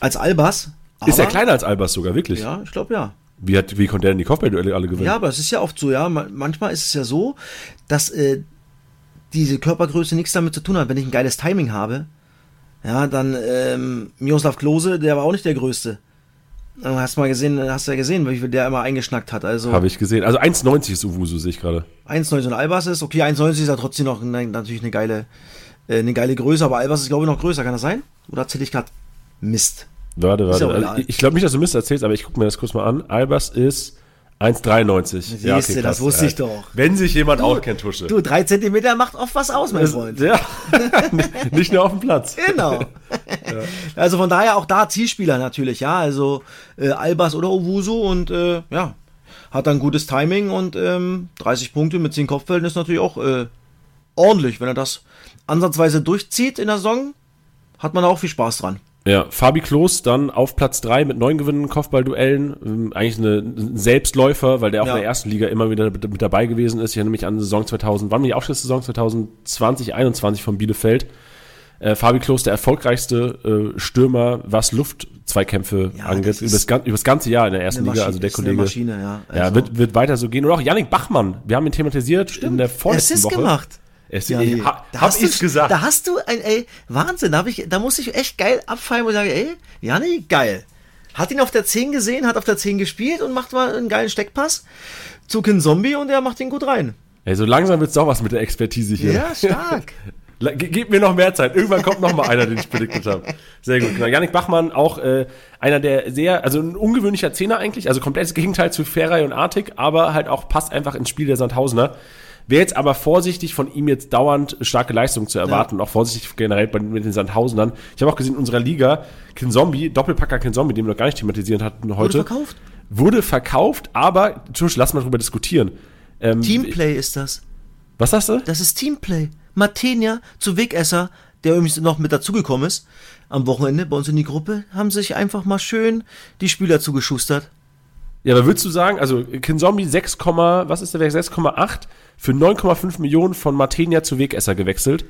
als Albers. ist er kleiner als Albers sogar, wirklich? Ja, ich glaube ja. Wie, hat, wie konnte er denn die Kopfballduelle alle gewinnen? Ja, aber es ist ja oft so, ja. ma- Manchmal ist es ja so, dass äh, diese Körpergröße nichts damit zu tun hat. Wenn ich ein geiles Timing habe, ja, dann ähm, Miroslav Klose, der war auch nicht der Größte. Du hast mal gesehen, hast ja gesehen, wie viel der immer eingeschnackt hat. Also Habe ich gesehen. Also 1,90 ist Owusu, sehe ich gerade. 1,19 Albers ist, okay, 1,90 ist ja trotzdem noch ne, natürlich eine geile, äh, eine geile Größe, aber Albers ist, glaube ich, noch größer. Kann das sein? Oder erzähle ich gerade Mist? Warte, warte. ja Also, ich glaube nicht, dass du Mist erzählst, aber ich gucke mir das kurz mal an. Albers ist 1,93. Siehste, das wusste ich doch. Wenn sich jemand auskennt, Tusche. Du, drei Zentimeter macht oft was aus, mein Freund. Ja, nicht nur auf dem Platz. Genau. Also von daher auch da Zielspieler natürlich, ja. Also äh, Albers oder Owusu und äh, ja, hat dann gutes Timing und ähm, 30 Punkte mit 10 Kopfbällen ist natürlich auch äh, ordentlich. Wenn er das ansatzweise durchzieht in der Saison, hat man da auch viel Spaß dran. Ja, Fabi Klos dann auf Platz 3 mit neun gewonnenen Kopfballduellen. Ähm, Eigentlich ein Selbstläufer, weil der auch Ja. in der ersten Liga immer wieder mit, dabei gewesen ist. Ich erinnere mich an Saison 2000, wann war die Aufstiegssaison 2020, 21 von Bielefeld. Äh, Fabi Klos, der erfolgreichste äh, Stürmer, was Luftzweikämpfe Ja, angeht, das über ist das, gan- über das ganze Jahr in der ersten Eine Liga. Maschine- Also der Kollege. Maschine, ja. Ja, Also- wird, wird weiter so gehen. Oder auch Yannick Bachmann. Wir haben ihn thematisiert in der vorletzten Assist Woche. gemacht. Es, Ja, nee. ha, Da hab hast du- ich's gesagt. Da hast du ein, ey, Wahnsinn, da, hab ich, da muss ich echt geil abfallen und sagen, ey, Janni, geil. Hat ihn auf der 10 gesehen, hat auf der 10 gespielt und macht mal einen geilen Steckpass zu Kin Zombie und er macht ihn gut rein. Ey, so langsam wird's doch was mit der Expertise hier. Ja, stark. Ge- Gib mir noch mehr Zeit. Irgendwann kommt noch mal einer, den ich prediktet habe. Sehr gut. Genau. Yannick Bachmann, auch äh, einer der sehr, also ein ungewöhnlicher Zehner eigentlich, also komplettes Gegenteil zu Ferrei und Artig, aber halt auch passt einfach ins Spiel der Sandhausener. Wäre jetzt aber vorsichtig, von ihm jetzt dauernd starke Leistungen zu erwarten und auch vorsichtig generell bei, mit den Sandhausenern. Ich habe auch gesehen, in unserer Liga, Kinzombie, Doppelpacker Kinzombie, den wir noch gar nicht thematisiert hatten heute. verkauft? Wurde verkauft, aber, Tusch, lass mal drüber diskutieren. Ähm, Teamplay ist das. Was sagst du? Das ist Teamplay. Martenia zu Wegesser, der übrigens noch mit dazugekommen ist, am Wochenende bei uns in die Gruppe, haben sich einfach mal schön die Spieler zugeschustert. Ja, aber würdest du sagen, also Kinzombie 6, was ist der Wert? 6,8 für 9,5 Millionen von Martenia zu Wegesser gewechselt.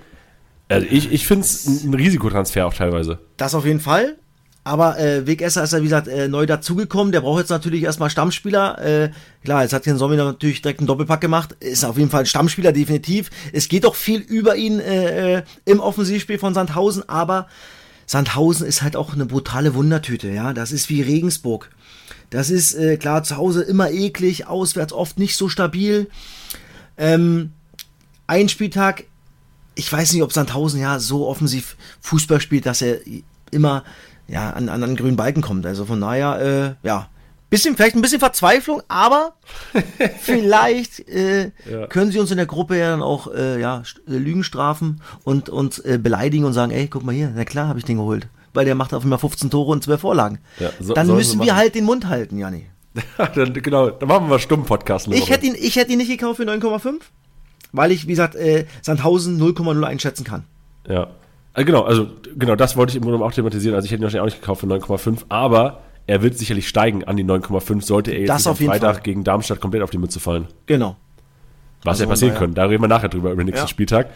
Also ich, ich finde es ein, Risikotransfer auch teilweise. Das auf jeden Fall. Aber äh, Wegesser ist ja, wie gesagt, äh, neu dazugekommen. Der braucht jetzt natürlich erstmal Stammspieler. Äh, klar, jetzt hat den Sommer natürlich direkt einen Doppelpack gemacht. Ist auf jeden Fall ein Stammspieler, definitiv. Es geht doch viel über ihn äh, äh, im Offensivspiel von Sandhausen, aber Sandhausen ist halt auch eine brutale Wundertüte, ja. Das ist wie Regensburg. Das ist, äh, klar, zu Hause immer eklig, auswärts oft nicht so stabil. Ähm, ein Spieltag, ich weiß nicht, ob Sandhausen ja so offensiv Fußball spielt, dass er immer ja, an, an einen grünen Balken kommt. Also von daher, äh, ja, bisschen, vielleicht ein bisschen Verzweiflung, aber vielleicht äh, Ja. können sie uns in der Gruppe ja dann auch äh, ja, Lügen strafen und uns äh, beleidigen und sagen, ey, guck mal hier, na klar habe ich den geholt. Weil der macht auf einmal 15 Tore und 12 Vorlagen. Ja, so- dann müssen wir halt den Mund halten, Janni. dann, genau, dann machen wir mal stumm Podcast. eine Ich hätte ihn, ich hätte ihn nicht gekauft für 9,5, weil ich, wie gesagt, äh, Sandhausen 0,0 einschätzen kann. Ja. Also genau, also genau, das wollte ich im Grunde auch thematisieren. Also ich hätte ihn wahrscheinlich auch nicht gekauft für 9,5, aber er wird sicherlich steigen an die 9,5, sollte er jetzt Das nicht auf jeden Freitag Fall. gegen Darmstadt komplett auf die Mütze fallen. Genau. Was Also ja passieren können. Da reden wir nachher drüber, über den nächsten Ja. Spieltag.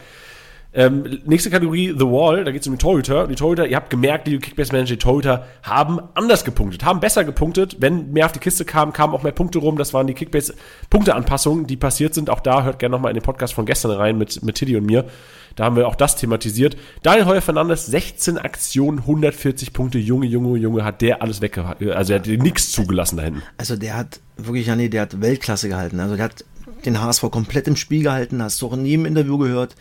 Ähm, nächste Kategorie, The Wall, da geht es um die Torhüter. Die Torhüter, ihr habt gemerkt, die Kickbase-Manager, die Torhüter haben anders gepunktet, haben besser gepunktet. Wenn mehr auf die Kiste kam, kamen auch mehr Punkte rum. Das waren die Kickbase-Punkteanpassungen, die passiert sind. Auch da hört gerne nochmal in den Podcast von gestern rein mit, mit Tiddy und mir. Da haben wir auch das thematisiert. Daniel Heuer Fernandes, 16 Aktionen, 140 Punkte. Junge, Junge, Junge, hat der alles weggehalten. Also er hat nichts zugelassen da hinten. Also der hat wirklich, ja nee, der hat Weltklasse gehalten. Also der hat den HSV komplett im Spiel gehalten, hast du auch in jedem Interview gehört.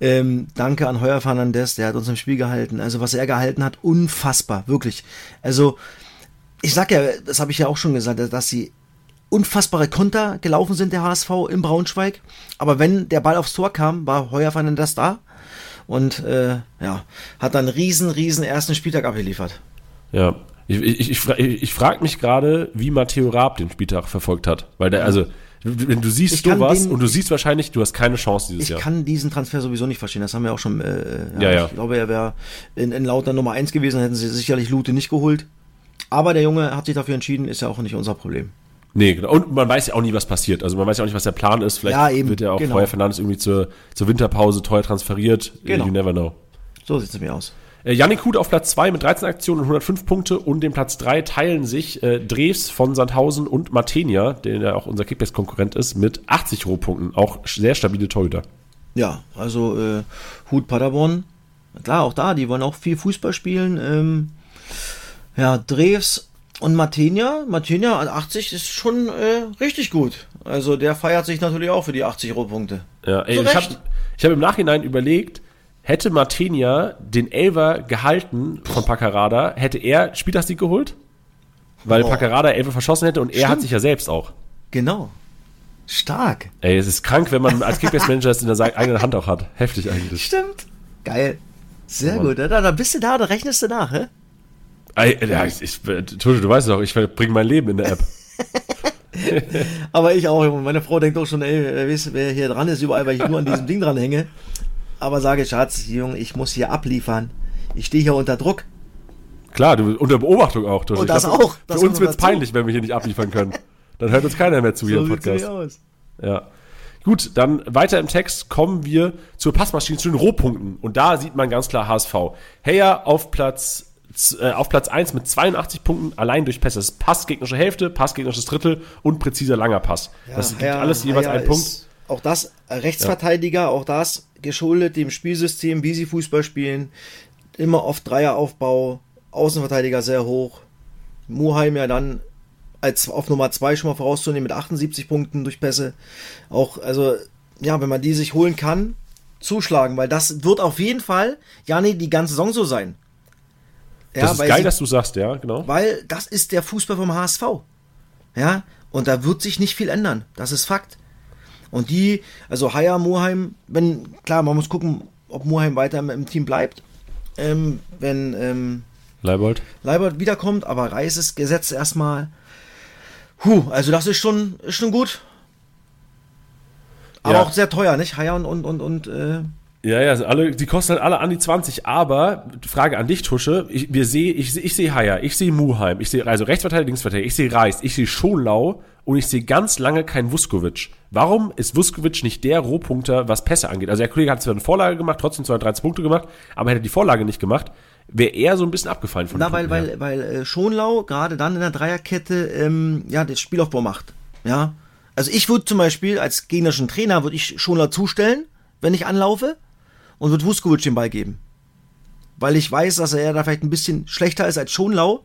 Ähm, danke an Heuer Fernandes, der hat uns im Spiel gehalten. Also was er gehalten hat, unfassbar, wirklich. Also ich sag ja, das habe ich ja auch schon gesagt, dass sie unfassbare Konter gelaufen sind, der HSV in Braunschweig. Aber wenn der Ball aufs Tor kam, war Heuer Fernandes da und äh, ja, hat dann riesen, riesen ersten Spieltag abgeliefert. Ja. Ich, ich, ich, ich frage mich gerade, wie Matteo Raab den Spieltag verfolgt hat. Weil der, also, wenn du siehst Ich sowas den- und du siehst wahrscheinlich, du hast keine Chance dieses Ich Jahr. kann diesen Transfer sowieso nicht verstehen. Das haben wir auch schon. Äh, Ja, ja. Ich glaube, er wäre in, in Lauter Nummer 1 gewesen, hätten sie sicherlich Lute nicht geholt. Aber der Junge hat sich dafür entschieden, ist ja auch nicht unser Problem. Nee, genau. Und man weiß ja auch nie, was passiert. Also man weiß ja auch nicht, was der Plan ist. Vielleicht Ja, eben, wird ja auch genau. Feuer Fernandes irgendwie zur, zur Winterpause teuer transferiert. Genau. You never know. So sieht es mir aus. Äh, Yannick Huth auf Platz 2 mit 13 Aktionen und 105 Punkte und den Platz 3 teilen sich äh, Drews von Sandhausen und Martenia, der ja auch unser Kickbase-Konkurrent ist, mit 80 Rohpunkten. Auch sehr stabile Torhüter. Ja, also äh, Hut Paderborn. Klar, auch da, die wollen auch viel Fußball spielen. Ähm, ja, Drews und Martenia. Martenia an 80 ist schon äh, richtig gut. Also der feiert sich natürlich auch für die 80 Rohpunkte. Ja, ey, ich habe hab im Nachhinein überlegt, hätte Martenia den Elver gehalten von Paccarada, hätte er Spieltagssieg geholt? Weil Boah. Paccarada Elfer verschossen hätte und er hat Stimmt. sich ja selbst auch. Genau. Stark. Ey, es ist krank, wenn man als Kickbase-Manager es in der eigenen Hand auch hat. Heftig eigentlich. Stimmt. Geil. Sehr Mann. gut. Da, da bist du da, da rechnest du nach, hä? Ey, ja, ich, ich, Entschuldigung, du weißt doch, ich verbringe mein Leben in der App. Aber ich auch. Junge. Meine Frau denkt auch schon, ey, wer weiß, wer hier dran ist, überall, weil ich nur an diesem Ding dran hänge. Aber sage, Schatz, Junge, ich muss hier abliefern. Ich stehe hier unter Druck. Klar, du unter Beobachtung auch. Tusch. Und Ich das glaub, auch. Das Für uns wird's dazu. peinlich, wenn wir hier nicht abliefern können. Dann hört uns keiner mehr zu hier im Podcast. aus. Ja. Gut, dann weiter im Text kommen wir zur Passmaschine, zu den Rohpunkten. Und da sieht man ganz klar HSV. Heyer auf Platz, äh, auf Platz 1 mit 82 Punkten, allein durch Pässe. Das ist Pass gegnerische Hälfte, Pass gegnerisches Drittel und präziser langer Pass. das gibt Herr- alles jeweils Herr einen Punkt. Auch das äh, Rechtsverteidiger, auch das geschuldet dem Spielsystem, wie sie Fußball spielen. Immer oft Dreieraufbau, Außenverteidiger sehr hoch. Muheim ja dann als auf Nummer 2 schon mal vorauszunehmen mit 78 Punkten durch Pässe. Auch, also, ja, wenn man die sich holen kann, zuschlagen, weil das wird auf jeden Fall, Jani, die ganze Saison so sein. Ja, das ist geil, sie- dass du sagst, ja, genau. weil das ist der Fußball vom HSV. Ja, und da wird sich nicht viel ändern. Das ist Fakt. Und die, also Haya, Moheim, wenn, klar, man muss gucken, ob Moheim weiter im, im Team bleibt. Ähm, wenn ähm, Leibold. Leibert wiederkommt, aber Reis ist gesetzt erstmal. Huh, also das ist schon, ist schon gut. Aber Ja. auch sehr teuer, nicht? Haya und, und, und, und äh, Ja, ja, alle, die kosten halt alle an die 20, aber Frage an dich, Tusche. Ich, wir seh, ich, ich sehe Haier, ich sehe Muheim, ich sehe also Rechtsverteidiger, Linksverteidiger, ich sehe Reis, ich sehe Schonlau und ich sehe ganz lange kein Vuskovic. Warum ist Vuskovic nicht der Rohpunkter, was Pässe angeht? Also der Kollege hat zwar eine Vorlage gemacht, trotzdem zwar 13 Punkte gemacht, aber hätte die Vorlage nicht gemacht, wäre er so ein bisschen abgefallen von Na, weil, Punkten her. weil, weil äh, Schonlau gerade dann in der Dreierkette ähm, ja das Spielaufbau macht. Ja. Also ich würde zum Beispiel als gegnerischen Trainer würde ich Schonlau zustellen, wenn ich anlaufe und würde Vuskovic den Ball geben. Weil ich weiß, dass er da vielleicht ein bisschen schlechter ist als Schonlau.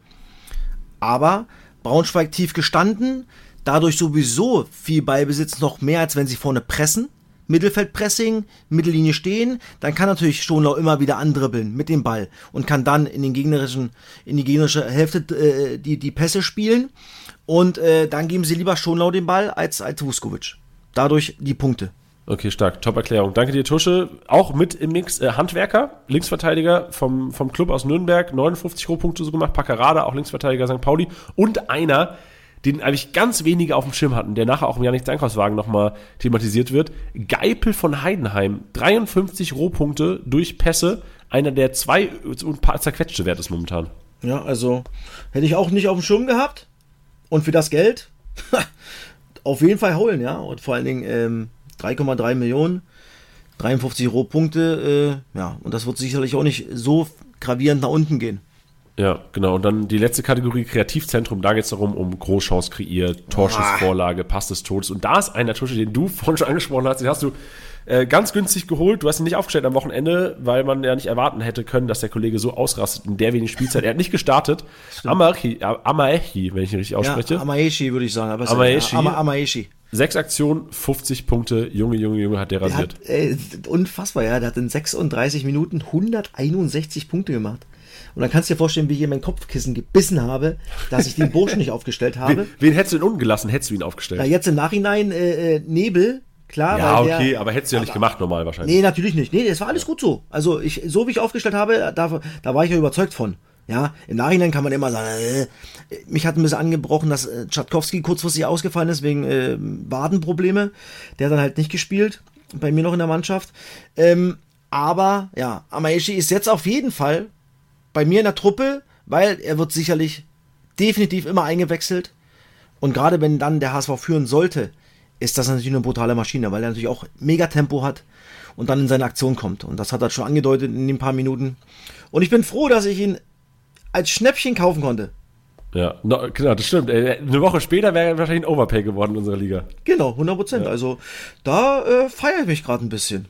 Aber Braunschweig tief gestanden, dadurch sowieso viel Ballbesitz noch mehr, als wenn sie vorne pressen. Mittelfeldpressing, Mittellinie stehen, dann kann natürlich Schonlau immer wieder andribbeln mit dem Ball und kann dann in den gegnerischen, in die gegnerische Hälfte äh, die, die Pässe spielen und äh, dann geben sie lieber Schonlau den Ball als, als Vuskovic. Dadurch die Punkte. Okay, stark. Top-Erklärung. Danke dir, Tusche. Auch mit im Mix äh, Handwerker, Linksverteidiger vom, vom Club aus Nürnberg, 59 Rohpunkte so gemacht. Packerada, auch Linksverteidiger St. Pauli. Und einer, den eigentlich ganz wenige auf dem Schirm hatten, der nachher auch im Janik Einkaufswagen nochmal thematisiert wird. Geipel von Heidenheim. 53 Rohpunkte durch Pässe. Einer der zwei und paar zerquetschte Wert ist momentan. Ja, also hätte ich auch nicht auf dem Schirm gehabt. Und für das Geld auf jeden Fall holen, ja. Und vor allen Dingen ähm, 3,3 Millionen, 53 Rohpunkte, äh, ja. Und das wird sicherlich auch nicht so gravierend nach unten gehen. Ja, genau. Und dann die letzte Kategorie Kreativzentrum. Da geht es darum, um Großchance kreiert, Torschussvorlage, Pass des Todes. Und da ist einer Tusche, den du vorhin schon angesprochen hast, den hast du äh, ganz günstig geholt. Du hast ihn nicht aufgestellt am Wochenende, weil man ja nicht erwarten hätte können, dass der Kollege so ausrastet in der wenig Spielzeit. Er hat nicht gestartet. Amaechi, Amaechi, wenn ich ihn richtig ausspreche. Ja, Amaechi würde ich sagen. Aber Amaechi. Ja, Ama Amaechi. Sechs Aktionen, 50 Punkte. Junge, Junge, Junge hat der Der rasiert. hat, äh, unfassbar, ja. Der hat in 36 Minuten 161 Punkte gemacht. Und dann kannst du dir vorstellen, wie ich in mein Kopfkissen gebissen habe, dass ich den Burschen nicht aufgestellt habe. Wen, wen hättest du denn unten gelassen? Hättest du ihn aufgestellt? Ja, jetzt im Nachhinein äh, äh, Nebel, klar. Ja, weil der- okay, aber hättest du ja nicht gemacht normal wahrscheinlich. Nee, natürlich nicht. Nee, es war alles gut so. Also ich, so wie ich aufgestellt habe, da, da war ich ja überzeugt von. Ja, im Nachhinein kann man immer sagen, äh, mich hat ein bisschen angebrochen, dass äh, Tschatkowski kurzfristig ausgefallen ist wegen äh, Wadenprobleme. Der hat dann halt nicht gespielt, bei mir noch in der Mannschaft. Ähm, aber ja, Amaeshi ist jetzt auf jeden Fall bei mir in der Truppe, weil er wird sicherlich definitiv immer eingewechselt. Und gerade wenn dann der HSV führen sollte, ist das natürlich eine brutale Maschine, weil er natürlich auch mega Tempo hat und dann in seine Aktion kommt. Und das hat er schon angedeutet in den paar Minuten. Und ich bin froh, dass ich ihn als Schnäppchen kaufen konnte. Ja, no, genau, das stimmt. Äh, Eine Woche später wäre er wahrscheinlich ein Overpay geworden in unserer Liga. Genau, 100 Prozent. Also da äh, feiere ich mich gerade ein bisschen.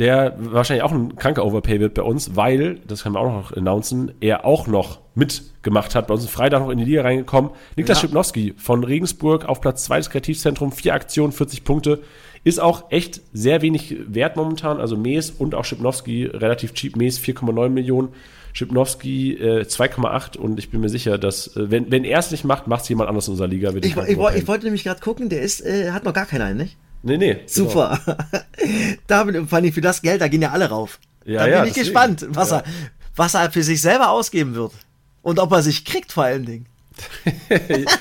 Der wahrscheinlich auch ein kranker Overpay wird bei uns, weil, das können wir auch noch announcen, er auch noch mitgemacht hat. Bei uns ist Freitag noch in die Liga reingekommen. Niklas Ja. Schipnowski von Regensburg auf Platz 2 des Kreativzentrum, vier Aktionen, 40 Punkte. Ist auch echt sehr wenig wert momentan. Also Mees und auch Schipnowski relativ cheap. Mees 4,9 Millionen. Schipnowski äh, 2,8 und ich bin mir sicher, dass äh, wenn, wenn er es nicht macht, macht es jemand anders in unserer Liga. Wird Ich, ich, ich, ich wollte nämlich gerade gucken, der ist, äh, hat noch gar keinen, einen, nicht? Nee, nee. genau. Super. da bin, vor allem für das Geld, da gehen ja alle rauf. Ja, da bin ja, ich deswegen. gespannt, was, Ja. er, was er für sich selber ausgeben wird. Und ob er sich kriegt vor allen Dingen.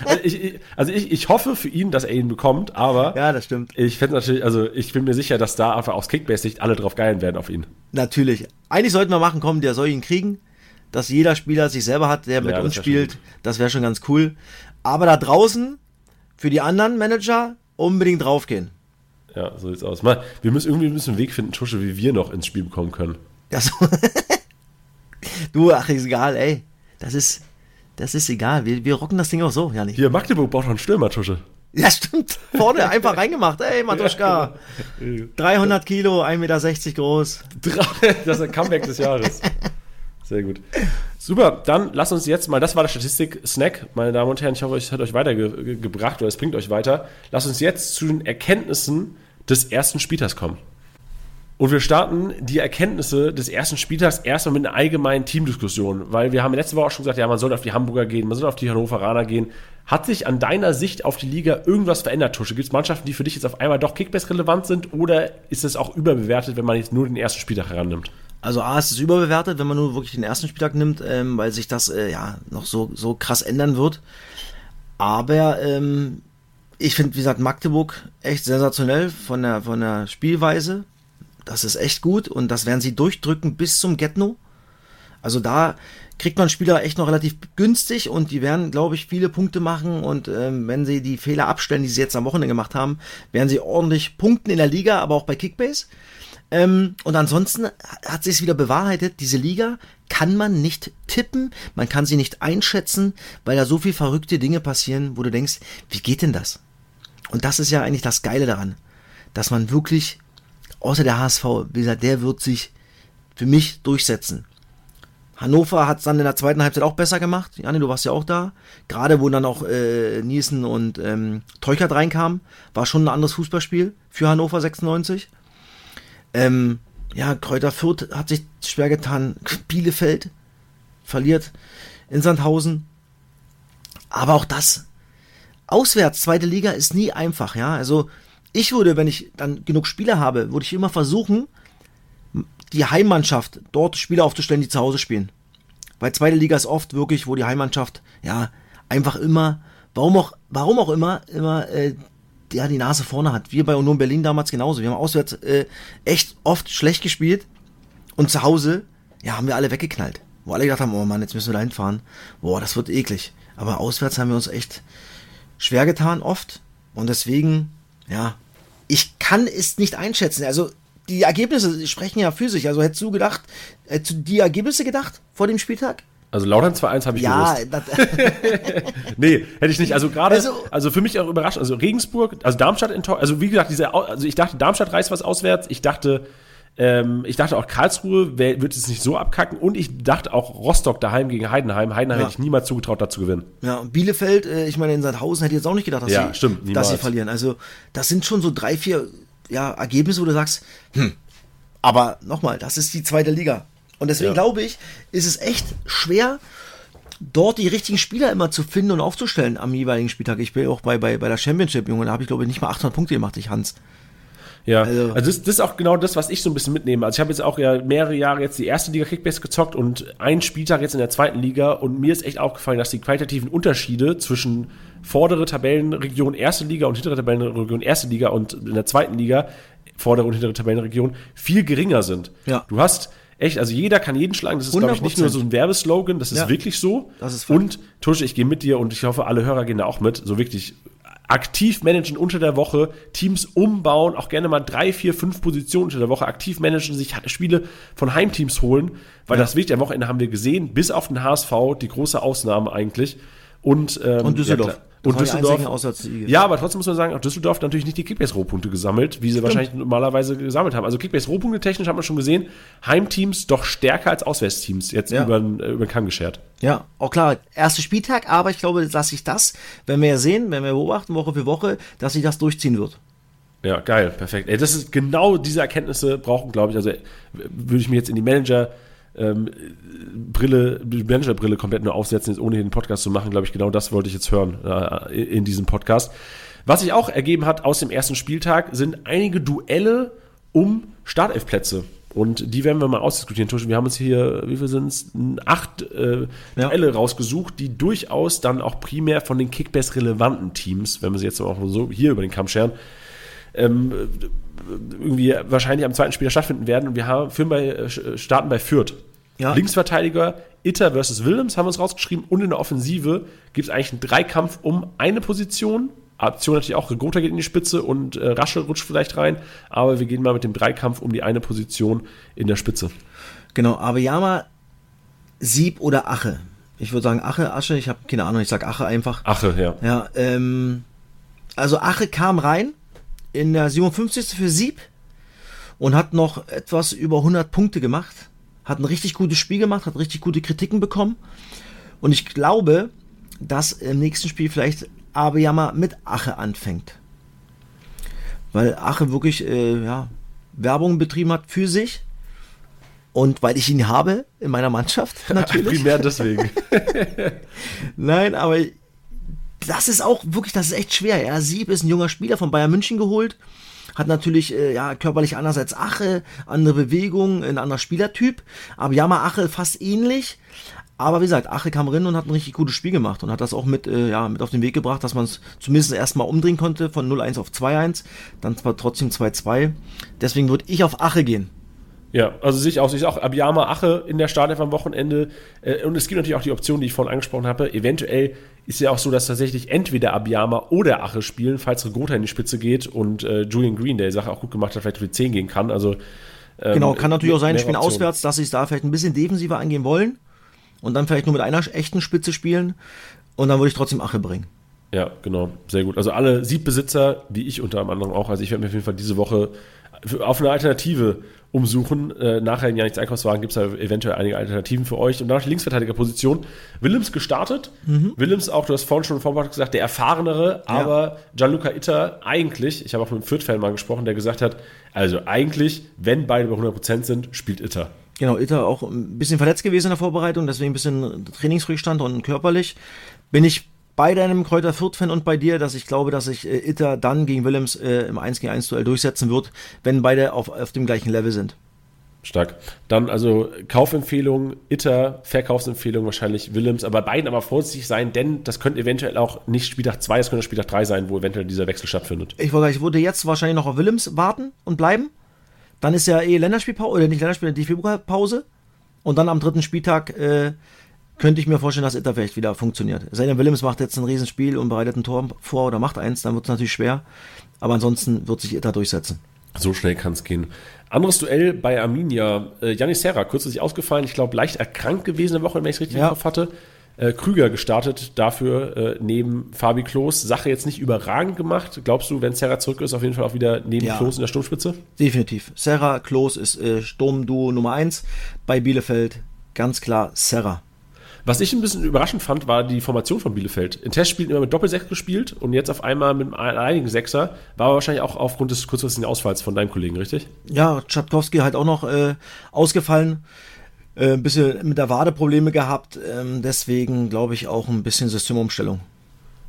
also ich, ich, also ich, ich hoffe für ihn, dass er ihn bekommt, aber Ja, das stimmt. ich fände natürlich, also ich bin mir sicher, dass da einfach aus Kickbase-Sicht alle drauf geilen werden auf ihn. Natürlich. Eigentlich sollten wir machen, komm, der soll ihn kriegen. Dass jeder Spieler sich selber hat, der mit das uns wär spielt. Das wäre schon ganz cool. Aber da draußen, für die anderen Manager, unbedingt draufgehen. Ja, so sieht's aus. Mal, wir müssen irgendwie müssen einen Weg finden, Tusche, wie wir noch ins Spiel bekommen können. Ja, so. du, ach, ist egal, ey. Das ist, das ist egal. Wir, wir rocken das Ding auch so, ja nicht. Hier, Magdeburg braucht noch einen Stürmer, Tusche. Ja, stimmt. Vorne einfach reingemacht. Ey, Matuschka. 300 Kilo, 1,60 Meter groß. Das ist ein Comeback des Jahres. Sehr gut. Super, dann lasst uns jetzt mal, das war der Statistik-Snack, meine Damen und Herren, ich hoffe, es hat euch weitergebracht oder es bringt euch weiter. Lasst uns jetzt zu den Erkenntnissen des ersten Spieltags kommen. Und wir starten die Erkenntnisse des ersten Spieltags erstmal mit einer allgemeinen Teamdiskussion, weil wir haben letzte Woche auch schon gesagt, ja, man soll auf die Hamburger gehen, man soll auf die Hannoveraner gehen. Hat sich an deiner Sicht auf die Liga irgendwas verändert, Tusche? Gibt es Mannschaften, die für dich jetzt auf einmal doch Kickbase relevant sind oder ist es auch überbewertet, wenn man jetzt nur den ersten Spieltag herannimmt? Also A ist es überbewertet, wenn man nur wirklich den ersten Spieltag nimmt, ähm, weil sich das äh, ja noch so, so krass ändern wird. Aber ähm, ich finde, wie gesagt, Magdeburg echt sensationell von der, von der Spielweise. Das ist echt gut und das werden sie durchdrücken bis zum Getno. Also da kriegt man Spieler echt noch relativ günstig und die werden, glaube ich, viele Punkte machen und ähm, wenn sie die Fehler abstellen, die sie jetzt am Wochenende gemacht haben, werden sie ordentlich punkten in der Liga, aber auch bei Kickbase. Ähm, und ansonsten hat sich wieder bewahrheitet, diese Liga kann man nicht tippen, man kann sie nicht einschätzen, weil da so viel verrückte Dinge passieren, wo du denkst, wie geht denn das? Und das ist ja eigentlich das Geile daran, dass man wirklich, außer der HSV, wie gesagt, der wird sich für mich durchsetzen. Hannover hat es dann in der zweiten Halbzeit auch besser gemacht. Janni, du warst ja auch da. Gerade wo dann auch äh, Nielsen und ähm, Teuchert reinkamen, war schon ein anderes Fußballspiel für Hannover 96. Ähm, ja, Kräuter Fürth hat sich schwer getan. Bielefeld verliert in Sandhausen. Aber auch das, auswärts, zweite Liga ist nie einfach, ja. Also ich würde, wenn ich dann genug Spieler habe, würde ich immer versuchen, die Heimmannschaft dort Spieler aufzustellen, die zu Hause spielen. Weil zweite Liga ist oft wirklich, wo die Heimmannschaft, ja, einfach immer, warum auch, warum auch immer, immer, äh, ja, die Nase vorne hat. Wir bei Union Berlin damals genauso. Wir haben auswärts äh, echt oft schlecht gespielt und zu Hause, ja, haben wir alle weggeknallt. wo alle gedacht haben, oh Mann, jetzt müssen wir da hinfahren. Boah, das wird eklig. Aber auswärts haben wir uns echt schwer getan, oft. Und deswegen, ja, ich kann es nicht einschätzen. Also, die Ergebnisse sprechen ja für sich. Also, hättest du gedacht, hättest du die Ergebnisse gedacht vor dem Spieltag? Also Lautern 2-1 habe ich Ja, Nee, hätte ich nicht. Also gerade, also, Also- für mich auch überraschend. Also Regensburg, also Darmstadt enttäuscht. Also wie gesagt, diese, also ich dachte, Darmstadt reißt was auswärts. Ich dachte, ähm, ich dachte auch Karlsruhe wär- wird es nicht so abkacken. Und ich dachte auch Rostock daheim gegen Heidenheim. Heidenheim Ja. hätte ich niemals zugetraut, da zu gewinnen. ja, und Bielefeld, äh, ich meine, in Sandhausen hätte ich jetzt auch nicht gedacht, dass, Ja, sie, stimmt, dass sie verlieren. Also, das sind schon so drei, vier ja, Ergebnisse, wo du sagst, hm, aber nochmal, das ist die zweite Liga. Und deswegen Ja. glaube ich, ist es echt schwer, dort die richtigen Spieler immer zu finden und aufzustellen am jeweiligen Spieltag. Ich bin auch bei, bei, bei der Championship, Junge, da habe ich glaube ich nicht mal 800 Punkte gemacht, ich Hans. Ja, also, Also- das, das ist auch genau das, was ich so ein bisschen mitnehme. Also ich habe jetzt auch ja mehrere Jahre jetzt die erste Liga Kickbase gezockt und einen Spieltag jetzt in der zweiten Liga und mir ist echt aufgefallen, dass die qualitativen Unterschiede zwischen vordere Tabellenregion erste Liga und hintere Tabellenregion erste Liga und in der zweiten Liga vordere und hintere Tabellenregion viel geringer sind. Ja. Du hast echt, also jeder kann jeden schlagen. Das ist, glaube ich, nicht nur so ein Werbeslogan, das ist Ja. wirklich so. Das ist und Tusche, ich gehe mit dir und ich hoffe, alle Hörer gehen da auch mit. So wirklich aktiv managen unter der Woche, Teams umbauen, auch gerne mal drei, vier, fünf Positionen unter der Woche aktiv managen, sich Spiele von Heimteams holen, weil das wichtig am Wochenende haben wir gesehen, bis auf den HSV, die große Ausnahme eigentlich. Und, ähm, Und Düsseldorf. Ja. Das und Düsseldorf. Ja, aber trotzdem muss man sagen, auch Düsseldorf hat natürlich nicht die Kickbase-Rohpunkte gesammelt, wie sie wahrscheinlich normalerweise gesammelt haben. Also Kickbase-Rohpunkte technisch hat man schon gesehen, Heimteams doch stärker als Auswärtsteams jetzt Ja. über, den- äh, über den Kamm geschert. Ja, auch klar, erster Spieltag, aber ich glaube, dass sich das, wenn wir ja sehen, wenn wir beobachten, Woche für Woche, dass sich das durchziehen wird. Ja, geil, perfekt. Ey, das ist genau diese Erkenntnisse brauchen, glaube ich. Also würde ich mir jetzt in die Manager ähm, Brille, die Managerbrille komplett nur aufsetzen, jetzt ohne den Podcast zu machen, glaube ich, genau das wollte ich jetzt hören äh, in diesem Podcast. Was sich auch ergeben hat aus dem ersten Spieltag, sind einige Duelle um Startelfplätze. Und die werden wir mal ausdiskutieren. Wir haben uns hier, wie viel sind es? Acht äh, Ja. Duelle rausgesucht, die durchaus dann auch primär von den Kickbase-relevanten Teams, wenn wir sie jetzt auch so hier über den Kamm scheren, ähm, irgendwie wahrscheinlich am zweiten Spieltag stattfinden werden. Und wir haben, führen bei, äh, starten bei Fürth. Ja. Linksverteidiger Itter versus Willems haben wir uns rausgeschrieben. Und in der Offensive gibt es eigentlich einen Dreikampf um eine Position. Option natürlich auch, Regota geht in die Spitze und äh, Rasche rutscht vielleicht rein. Aber wir gehen mal mit dem Dreikampf um die eine Position in der Spitze. Genau, Abeyama, Sieb oder Ache. Ich würde sagen Ache, Asche, ich habe keine Ahnung, ich sag Ache einfach. Ache, ja. Ja, ähm, also Ache kam rein in der 57. für Sieb und hat noch etwas über 100 Punkte gemacht. Hat ein richtig gutes Spiel gemacht, hat richtig gute Kritiken bekommen. Und ich glaube, dass im nächsten Spiel vielleicht Abeyama mit Ache anfängt. Weil Ache wirklich äh, ja, Werbung betrieben hat für sich. Und weil ich ihn habe in meiner Mannschaft, natürlich. Primär deswegen. Nein, aber das ist auch wirklich, das ist echt schwer. Ja, Sieb ist ein junger Spieler von Bayern München geholt. Hat natürlich äh, ja, körperlich anders als Ache, andere Bewegungen, ein anderer Spielertyp. Aber Yama Ache fast ähnlich. Aber wie gesagt, Ache kam rein und hat ein richtig gutes Spiel gemacht und hat das auch mit, äh, ja, mit auf den Weg gebracht, dass man es zumindest erstmal umdrehen konnte von 0-1 auf 2-1. Dann zwar trotzdem 2-2. Deswegen würde ich auf Ache gehen. Ja, also sich auch, sich auch Abiyama Ache in der Startelf am Wochenende. Äh, und es gibt natürlich auch die Option, die ich vorhin angesprochen habe. Eventuell ist ja auch so, dass tatsächlich entweder Abiyama oder Ache spielen, falls Regota in die Spitze geht und äh, Julian Green, der die Sache auch gut gemacht hat, vielleicht für die 10 gehen kann. Also ähm, Genau, kann natürlich auch sein, spielen Optionen. auswärts, dass sie es da vielleicht ein bisschen defensiver angehen wollen und dann vielleicht nur mit einer echten Spitze spielen und dann würde ich trotzdem Ache bringen. Ja, genau, sehr gut. Also alle Siebbesitzer, wie ich unter anderem auch, also ich werde mir auf jeden Fall diese Woche auf eine Alternative umsuchen. Äh, nachher in ja nichts Einkaufswagen gibt es da eventuell einige Alternativen für euch. Und danach die Linksverteidigerposition. Willems gestartet. Willems auch, du hast vorhin schon Vorwort gesagt, der erfahrenere, aber Gianluca Itter eigentlich, ich habe auch mit einem Fürth-Fan mal gesprochen, der gesagt hat, also eigentlich, wenn beide bei 100% sind, spielt Itter. Genau, Itter auch ein bisschen verletzt gewesen in der Vorbereitung, deswegen ein bisschen Trainingsrückstand und körperlich. Bin ich bei deinem Kräuter Fürth-Fan und bei dir, dass ich glaube, dass sich äh, Itter dann gegen Willems äh, im 1 gegen 1 Duell durchsetzen wird, wenn beide auf, auf dem gleichen Level sind. Stark. Dann also Kaufempfehlung, Itter, Verkaufsempfehlung wahrscheinlich Willems, aber beiden aber vorsichtig sein, denn das könnte eventuell auch nicht Spieltag 2, es könnte Spieltag 3 sein, wo eventuell dieser Wechsel stattfindet. Ich, wollte, ich würde jetzt wahrscheinlich noch auf Willems warten und bleiben. Dann ist ja eh Länderspielpause, oder nicht Länderspiel, die Februarpause. Und dann am dritten Spieltag äh, könnte ich mir vorstellen, dass Itter vielleicht wieder funktioniert. Seine Willems macht jetzt ein Riesenspiel und bereitet ein Tor vor oder macht eins, dann wird es natürlich schwer. Aber ansonsten wird sich Itter durchsetzen. So schnell kann es gehen. Anderes Duell bei Arminia. Äh, Janis Serra, kürzlich ausgefallen, ich glaube leicht erkrankt gewesen eine Woche, wenn ich es richtig ja. im Kopf hatte. Äh, Krüger gestartet, dafür äh, neben Fabi Klos. Sache jetzt nicht überragend gemacht. Glaubst du, wenn Serra zurück ist, auf jeden Fall auch wieder neben ja. Klos in der Sturmspitze? Definitiv. Serra, Klos ist äh, Sturmduo Nummer 1. Bei Bielefeld ganz klar Serra. Was ich ein bisschen überraschend fand, war die Formation von Bielefeld. In Testspielen immer mit Doppelsechs gespielt und jetzt auf einmal mit einem einigen Sechser. War aber wahrscheinlich auch aufgrund des kurzfristigen Ausfalls von deinem Kollegen, richtig? Ja, Tschatkowski halt auch noch äh, ausgefallen. Äh, ein bisschen mit der Wade Probleme gehabt. Ähm, deswegen glaube ich auch ein bisschen Systemumstellung.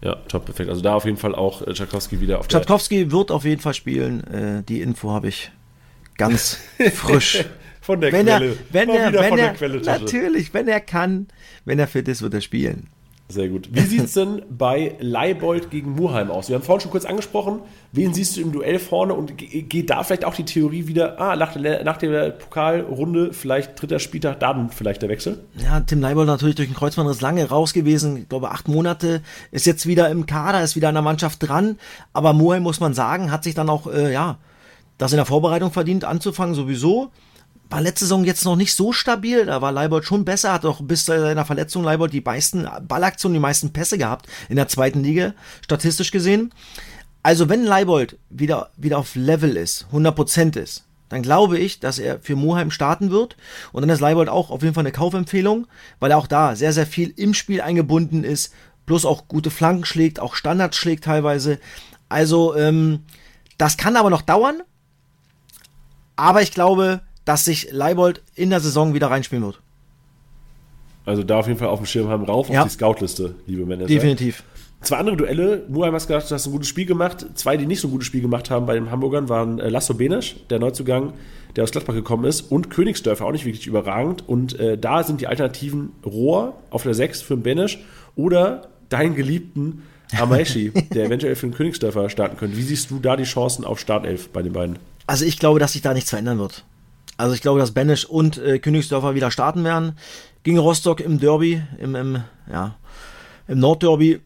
Ja, top, perfekt. Also da auf jeden Fall auch äh, Tschatkowski wieder auf Tschatkowski wird auf jeden Fall spielen. Äh, die Info habe ich ganz frisch. Von der wenn Quelle. Er, wenn er, wenn er, natürlich, wenn er kann, wenn er fit ist, wird er spielen. Sehr gut. Wie sieht es denn bei Leibold gegen Muheim aus? Wir haben vorhin schon kurz angesprochen, wen siehst du im Duell vorne und geht da vielleicht auch die Theorie wieder, ah, nach der, nach der Pokalrunde, vielleicht dritter Spieltag, dann vielleicht der Wechsel? Ja, Tim Leibold natürlich durch den Kreuzbandriss lange raus gewesen, ich glaube acht Monate, ist jetzt wieder im Kader, ist wieder an der Mannschaft dran, aber Muheim, muss man sagen, hat sich dann auch, äh, ja, das in der Vorbereitung verdient, anzufangen sowieso war letzte Saison jetzt noch nicht so stabil. Da war Leibold schon besser, hat auch bis zu seiner Verletzung Leibold die meisten Ballaktionen, die meisten Pässe gehabt in der zweiten Liga, statistisch gesehen. Also wenn Leibold wieder, wieder auf Level ist, 100% ist, dann glaube ich, dass er für Moheim starten wird. Und dann ist Leibold auch auf jeden Fall eine Kaufempfehlung, weil er auch da sehr, sehr viel im Spiel eingebunden ist, plus auch gute Flanken schlägt, auch Standards schlägt teilweise. Also, ähm, das kann aber noch dauern. Aber ich glaube, dass sich Leibold in der Saison wieder reinspielen wird. Also da auf jeden Fall auf dem Schirm haben, rauf ja. auf die Scoutliste, liebe Männer. Definitiv. Zwei andere Duelle, Muheim hast gesagt, du hast ein gutes Spiel gemacht. Zwei, die nicht so ein gutes Spiel gemacht haben bei den Hamburgern, waren äh, Lasso Benesch, der Neuzugang, der aus Gladbach gekommen ist, und Königsdörfer, auch nicht wirklich überragend. Und äh, da sind die Alternativen Rohr auf der 6 für den Benesch oder deinen geliebten Amaeshi, der eventuell für den Königsdörfer starten könnte. Wie siehst du da die Chancen auf Startelf bei den beiden? Also ich glaube, dass sich da nichts verändern wird. Also ich glaube, dass Benesch und äh, Königsdörfer wieder starten werden. Gegen Rostock im Derby, im, im, ja, im Nordderby.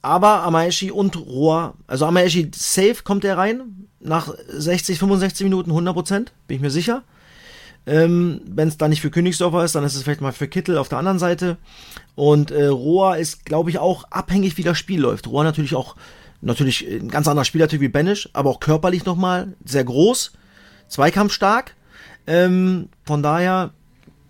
Aber Amaeshi und Rohr, also Amaeshi safe kommt er rein. Nach 60, 65 Minuten 100 Prozent, bin ich mir sicher. Ähm, Wenn es dann nicht für Königsdörfer ist, dann ist es vielleicht mal für Kittel auf der anderen Seite. Und äh, Rohr ist, glaube ich, auch abhängig, wie das Spiel läuft. Rohr natürlich auch, natürlich ein ganz anderer Spielertyp wie Benesch, aber auch körperlich nochmal sehr groß, zweikampfstark. Ähm, von daher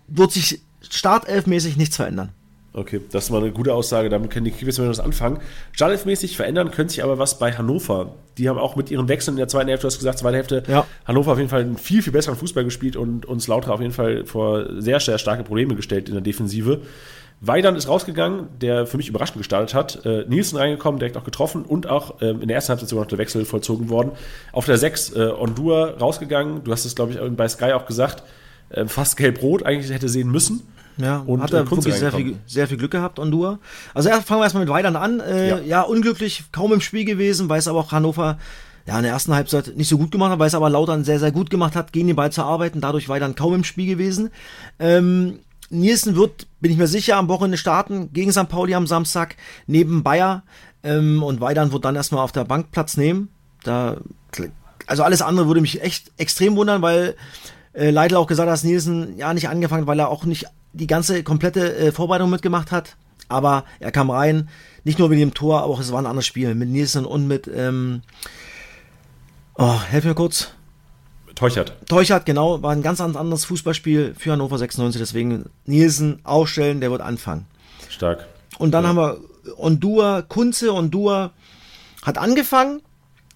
wird sich startelfmäßig nichts verändern. Okay, das ist mal eine gute Aussage. Damit können die Kickers was anfangen. Startelfmäßig verändern könnte sich aber was bei Hannover. Die haben auch mit ihren Wechseln in der zweiten Hälfte, du hast gesagt, zweite Hälfte, ja. Hannover auf jeden Fall einen viel, viel besseren Fußball gespielt und uns Lauter auf jeden Fall vor sehr, sehr starke Probleme gestellt in der Defensive. Weidand ist rausgegangen, der für mich überraschend gestartet hat. Äh, Nielsen reingekommen, direkt auch getroffen und auch äh, in der ersten Halbzeit sogar noch der Wechsel vollzogen worden. Auf der 6 äh, Ondur rausgegangen. Du hast es, glaube ich, bei Sky auch gesagt. Äh, fast gelb-rot eigentlich hätte sehen müssen. Ja, und hat er äh, wirklich sehr viel, sehr viel Glück gehabt, Ondur. Also erst fangen wir erstmal mit Weidand an. Äh, ja. ja, unglücklich, kaum im Spiel gewesen, weiß aber auch Hannover ja, in der ersten Halbzeit nicht so gut gemacht hat, weil es aber Lautern sehr, sehr gut gemacht hat, gegen den Ball zu arbeiten. Dadurch war er dann kaum im Spiel gewesen. Ähm, Nielsen wird, bin ich mir sicher, am Wochenende starten gegen St. Pauli am Samstag neben Bayer ähm, und Weidern wird dann erstmal auf der Bank Platz nehmen. Da, also alles andere würde mich echt extrem wundern, weil äh, Leidl auch gesagt hat, dass Nielsen ja nicht angefangen, weil er auch nicht die ganze komplette äh, Vorbereitung mitgemacht hat. Aber er kam rein, nicht nur mit dem Tor, aber auch es war ein anderes Spiel mit Nielsen und mit ähm, oh, helf mir kurz. Teuchert. Teuchert, genau, war ein ganz anderes Fußballspiel für Hannover 96, deswegen Nielsen ausstellen, der wird anfangen. Stark. Und dann ja. haben wir Ondua, Kunze, Ondua hat angefangen,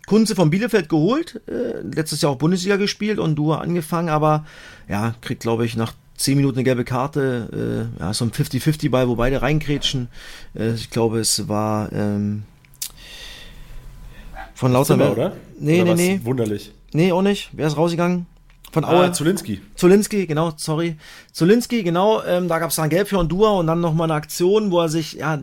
Kunze von Bielefeld geholt, äh, letztes Jahr auch Bundesliga gespielt, Ondua angefangen, aber ja, kriegt glaube ich nach 10 Minuten eine gelbe Karte, äh, ja, so ein 50-50-Ball, wo beide reinkrätschen. Äh, ich glaube, es war ähm, von Lauter. Zimmer, oder? Nee, oder nee, nee. Wunderlich. Nee, auch nicht. Wer ist rausgegangen? Von Aue. Ah, Zulinski. Zulinski, genau, sorry. Zulinski, genau, ähm, da gab es dann Gelb für Hondua und dann nochmal eine Aktion, wo er sich, ja,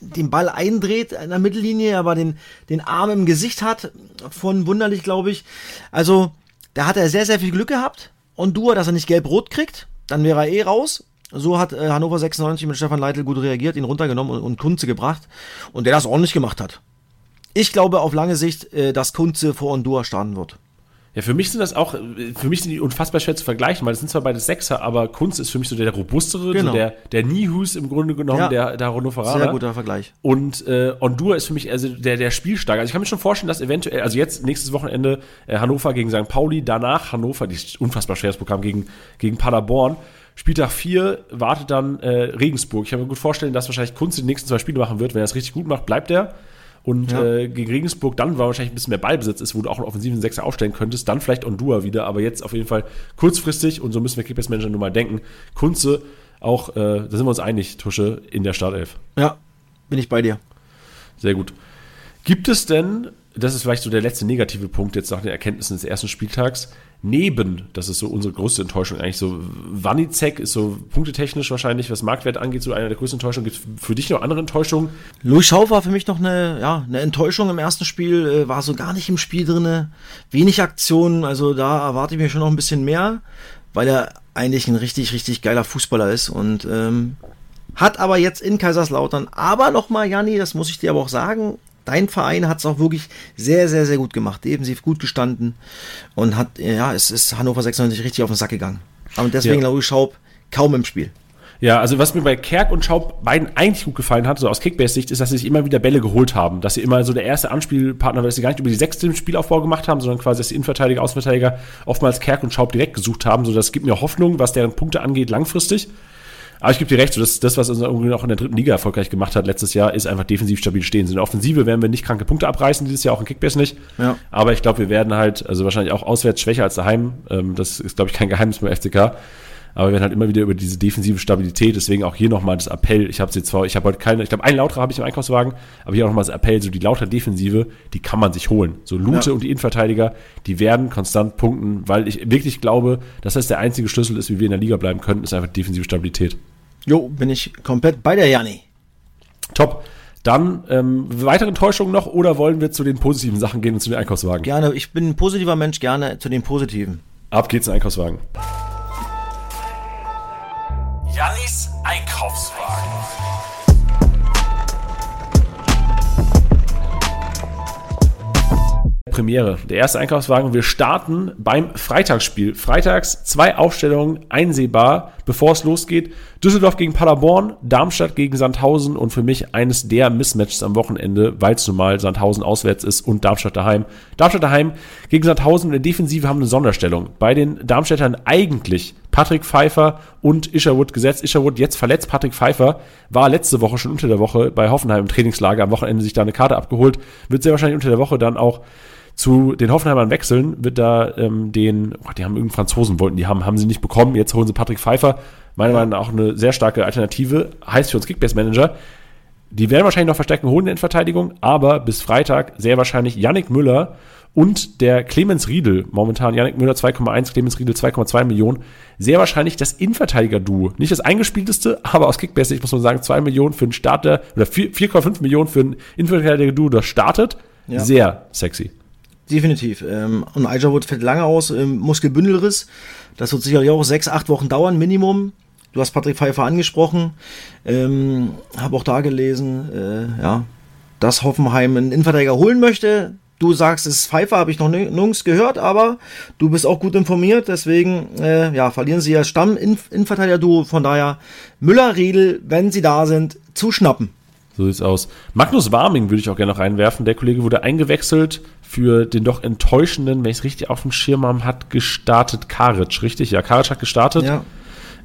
den Ball eindreht in der Mittellinie, aber den, den Arm im Gesicht hat, von wunderlich, glaube ich. Also, da hat er sehr, sehr viel Glück gehabt. Hondua, dass er nicht gelb-rot kriegt, dann wäre er eh raus. So hat äh, Hannover 96 mit Stefan Leitl gut reagiert, ihn runtergenommen und, und Kunze gebracht und der das ordentlich gemacht hat. Ich glaube auf lange Sicht, äh, dass Kunze vor Ondua starten wird. Ja, für mich sind das auch, für mich sind die unfassbar schwer zu vergleichen, weil es sind zwar beide Sechser, aber Kunz ist für mich so der, robustere, Genau. so der, der Nihus im Grunde genommen, Ja. der, der Hannoveraner. Sehr guter Vergleich. Und äh, Ondua ist für mich also der, der Spielstarke. Also ich kann mir schon vorstellen, dass eventuell, also jetzt nächstes Wochenende äh, Hannover gegen St. Pauli, danach Hannover, die ist unfassbar schweres Programm gegen, gegen Paderborn. Spieltag 4 wartet dann äh, Regensburg. Ich kann mir gut vorstellen, dass wahrscheinlich Kunz die nächsten zwei Spiele machen wird. Wenn er es richtig gut macht, bleibt er. Und Ja. äh, gegen Regensburg dann, weil wahrscheinlich ein bisschen mehr Ballbesitz ist, wo du auch einen offensiven Sechser aufstellen könntest, dann vielleicht Ondua wieder, aber jetzt auf jeden Fall kurzfristig und so müssen wir Kickbase Manager nur mal denken. Kunze auch, äh, da sind wir uns einig, Tusche, in der Startelf. Ja, bin ich bei dir. Sehr gut. Gibt es denn, das ist vielleicht so der letzte negative Punkt jetzt nach den Erkenntnissen des ersten Spieltags, neben, das ist so unsere größte Enttäuschung eigentlich, so Wanizek ist so punktetechnisch wahrscheinlich, was Marktwert angeht, so einer der größten Enttäuschungen. Gibt es für dich noch andere Enttäuschungen? Louis Schau war für mich noch eine, ja, eine Enttäuschung im ersten Spiel, äh, war so gar nicht im Spiel drinne, wenig Aktionen, also da erwarte ich mir schon noch ein bisschen mehr, weil er eigentlich ein richtig, richtig geiler Fußballer ist und ähm, hat aber jetzt in Kaiserslautern, aber nochmal, Janni, das muss ich dir aber auch sagen, dein Verein hat es auch wirklich sehr, sehr, sehr gut gemacht, defensiv gut gestanden und hat, ja, es ist Hannover 96 richtig auf den Sack gegangen. Und deswegen Ja. Louis Schaub kaum im Spiel. Ja, also was mir bei Kerk und Schaub beiden eigentlich gut gefallen hat, so aus Kickbase-Sicht, ist, dass sie sich immer wieder Bälle geholt haben. Dass sie immer so der erste Anspielpartner, dass sie gar nicht über die sechste im Spielaufbau gemacht haben, sondern quasi, dass die Innenverteidiger, Außenverteidiger oftmals Kerk und Schaub direkt gesucht haben. So, das gibt mir Hoffnung, was deren Punkte angeht, langfristig. Aber ich gebe dir recht, so das, das, was uns irgendwie auch in der dritten Liga erfolgreich gemacht hat letztes Jahr, ist einfach defensiv stabil stehen. So in der Offensive werden wir nicht kranke Punkte abreißen, dieses Jahr auch in Kickbase nicht. Ja. Aber ich glaube, wir werden halt, also wahrscheinlich auch auswärts schwächer als daheim. Ähm, das ist, glaube ich, kein Geheimnis beim FCK. Aber wir werden halt immer wieder über diese defensive Stabilität, deswegen auch hier nochmal das Appell. Ich habe jetzt zwar, ich habe heute keine, ich glaube, einen Lauter habe ich im Einkaufswagen, aber hier auch nochmal das Appell, so die lauter Defensive, die kann man sich holen. So Lute Ja. und die Innenverteidiger, die werden konstant punkten, weil ich wirklich glaube, dass das der einzige Schlüssel ist, wie wir in der Liga bleiben können, ist einfach defensive Stabilität. Jo, bin ich komplett bei der Janni. Top. Dann ähm, weitere Enttäuschungen noch oder wollen wir zu den positiven Sachen gehen und zu den Einkaufswagen? Gerne, ich bin ein positiver Mensch, gerne zu den Positiven. Ab geht's in den Einkaufswagen. Jannis Einkaufswagen. Premiere. Der erste Einkaufswagen. Wir starten beim Freitagsspiel. Freitags zwei Aufstellungen einsehbar, bevor es losgeht. Düsseldorf gegen Paderborn, Darmstadt gegen Sandhausen und für mich eines der Mismatches am Wochenende, weil es nun mal Sandhausen auswärts ist und Darmstadt daheim. Darmstadt daheim gegen Sandhausen in der Defensive haben eine Sonderstellung. Bei den Darmstädtern eigentlich Patrick Pfeiffer und Isherwood gesetzt. Isherwood jetzt verletzt. Patrick Pfeiffer war letzte Woche schon unter der Woche bei Hoffenheim im Trainingslager. Am Wochenende sich da eine Karte abgeholt. Wird sehr wahrscheinlich unter der Woche dann auch zu den Hoffenheimern wechseln, wird da ähm, den, oh, die haben irgendeinen Franzosen wollten, die haben, haben sie nicht bekommen. Jetzt holen sie Patrick Pfeiffer. Meiner Meinung nach auch eine sehr starke Alternative. Heißt für uns Kickbase-Manager. Die werden wahrscheinlich noch Verstärkung holen in der Verteidigung, aber bis Freitag sehr wahrscheinlich Yannick Müller und der Clemens Riedel, momentan Yannick Müller 2,1, Clemens Riedel 2,2 Millionen, sehr wahrscheinlich das Innenverteidiger-Duo. Nicht das eingespielteste, aber aus Kickbase, ich muss mal sagen, 2 Millionen für einen Starter oder 4 4,5 Millionen für ein Innenverteidiger-Duo, das startet. Ja. Sehr sexy. Definitiv. Ähm, und Ajawood fällt lange aus, Muskelbündelriss. Das wird sicherlich auch sechs, acht Wochen dauern, Minimum. Du hast Patrick Pfeiffer angesprochen. Ähm, Habe auch da gelesen, äh, ja, dass Hoffenheim einen Innenverteidiger holen möchte. Du sagst, es ist Pfeiffer, habe ich noch nir- nirgends gehört, aber du bist auch gut informiert. Deswegen, äh, ja, verlieren sie ja Stamm-Innenverteidiger-Duo. Von daher Müller, Riedel, wenn sie da sind, zu schnappen. So sieht's aus. Magnus Warming würde ich auch gerne noch reinwerfen. Der Kollege wurde eingewechselt für den doch enttäuschenden, wenn ich es richtig auf dem Schirm habe, hat gestartet Karic, richtig? Ja, Karic hat gestartet. Ja.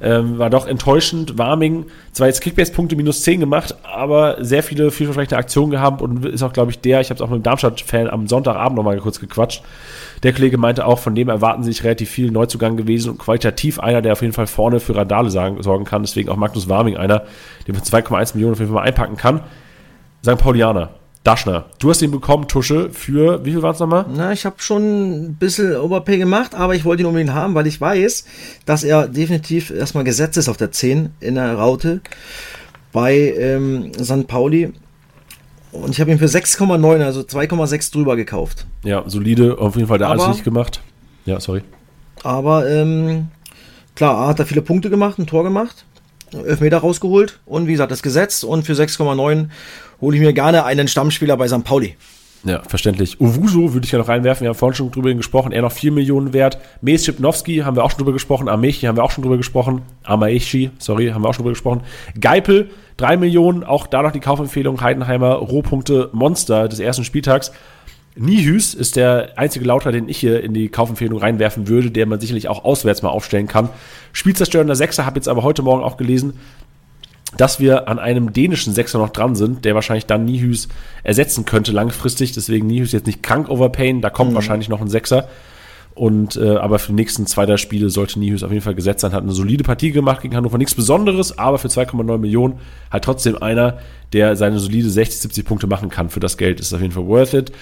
Ähm, war doch enttäuschend. Warming, zwar jetzt Kickbase-Punkte minus 10 gemacht, aber sehr viele vielversprechende Aktionen gehabt und ist auch, glaube ich, der, ich habe es auch mit dem Darmstadt-Fan am Sonntagabend nochmal kurz gequatscht. Der Kollege meinte auch, von dem erwarten sich relativ viel Neuzugang gewesen und qualitativ einer, der auf jeden Fall vorne für Randale sagen, sorgen kann. Deswegen auch Magnus Warming einer, den für 2,1 Millionen auf jeden Fall mal einpacken kann. St. Paulianer, Daschner, du hast ihn bekommen, Tusche, für, wie viel waren es nochmal? Na, ich habe schon ein bisschen Overpay gemacht, aber ich wollte ihn unbedingt haben, weil ich weiß, dass er definitiv erstmal gesetzt ist auf der 10 in der Raute bei ähm, St. Pauli. Und ich habe ihn für 6,9, also 2,6 drüber gekauft. Ja, solide, auf jeden Fall da alles Aber- nicht gemacht. Ja, sorry. Aber ähm, klar, hat er viele Punkte gemacht, ein Tor gemacht. Elfmeter rausgeholt und wie gesagt, das gesetzt und für 6,9 hole ich mir gerne einen Stammspieler bei St. Pauli. Ja, verständlich. Uwuso würde ich ja noch reinwerfen. Wir haben vorhin schon drüber gesprochen. Er noch 4 Millionen wert. Mes Schipnowski haben wir auch schon drüber gesprochen. Amechi haben wir auch schon drüber gesprochen. Amaechi, sorry, haben wir auch schon drüber gesprochen. Geipel, 3 Millionen. Auch da noch die Kaufempfehlung. Heidenheimer Rohpunkte Monster des ersten Spieltags. Nihüs ist der einzige Lauter, den ich hier in die Kaufempfehlung reinwerfen würde, der man sicherlich auch auswärts mal aufstellen kann. Spielzerstörender Sechser, habe jetzt aber heute Morgen auch gelesen, dass wir an einem dänischen Sechser noch dran sind, der wahrscheinlich dann Nihüs ersetzen könnte langfristig. Deswegen Nihüs jetzt nicht krank overpayen, da kommt mhm. wahrscheinlich noch ein Sechser. Und äh, aber für die nächsten zwei, drei Spiele sollte Nihus auf jeden Fall gesetzt sein. Hat eine solide Partie gemacht gegen Hannover. Nichts Besonderes, aber für 2,9 Millionen halt trotzdem einer, der seine solide 60, 70 Punkte machen kann. Für das Geld ist auf jeden Fall worth it.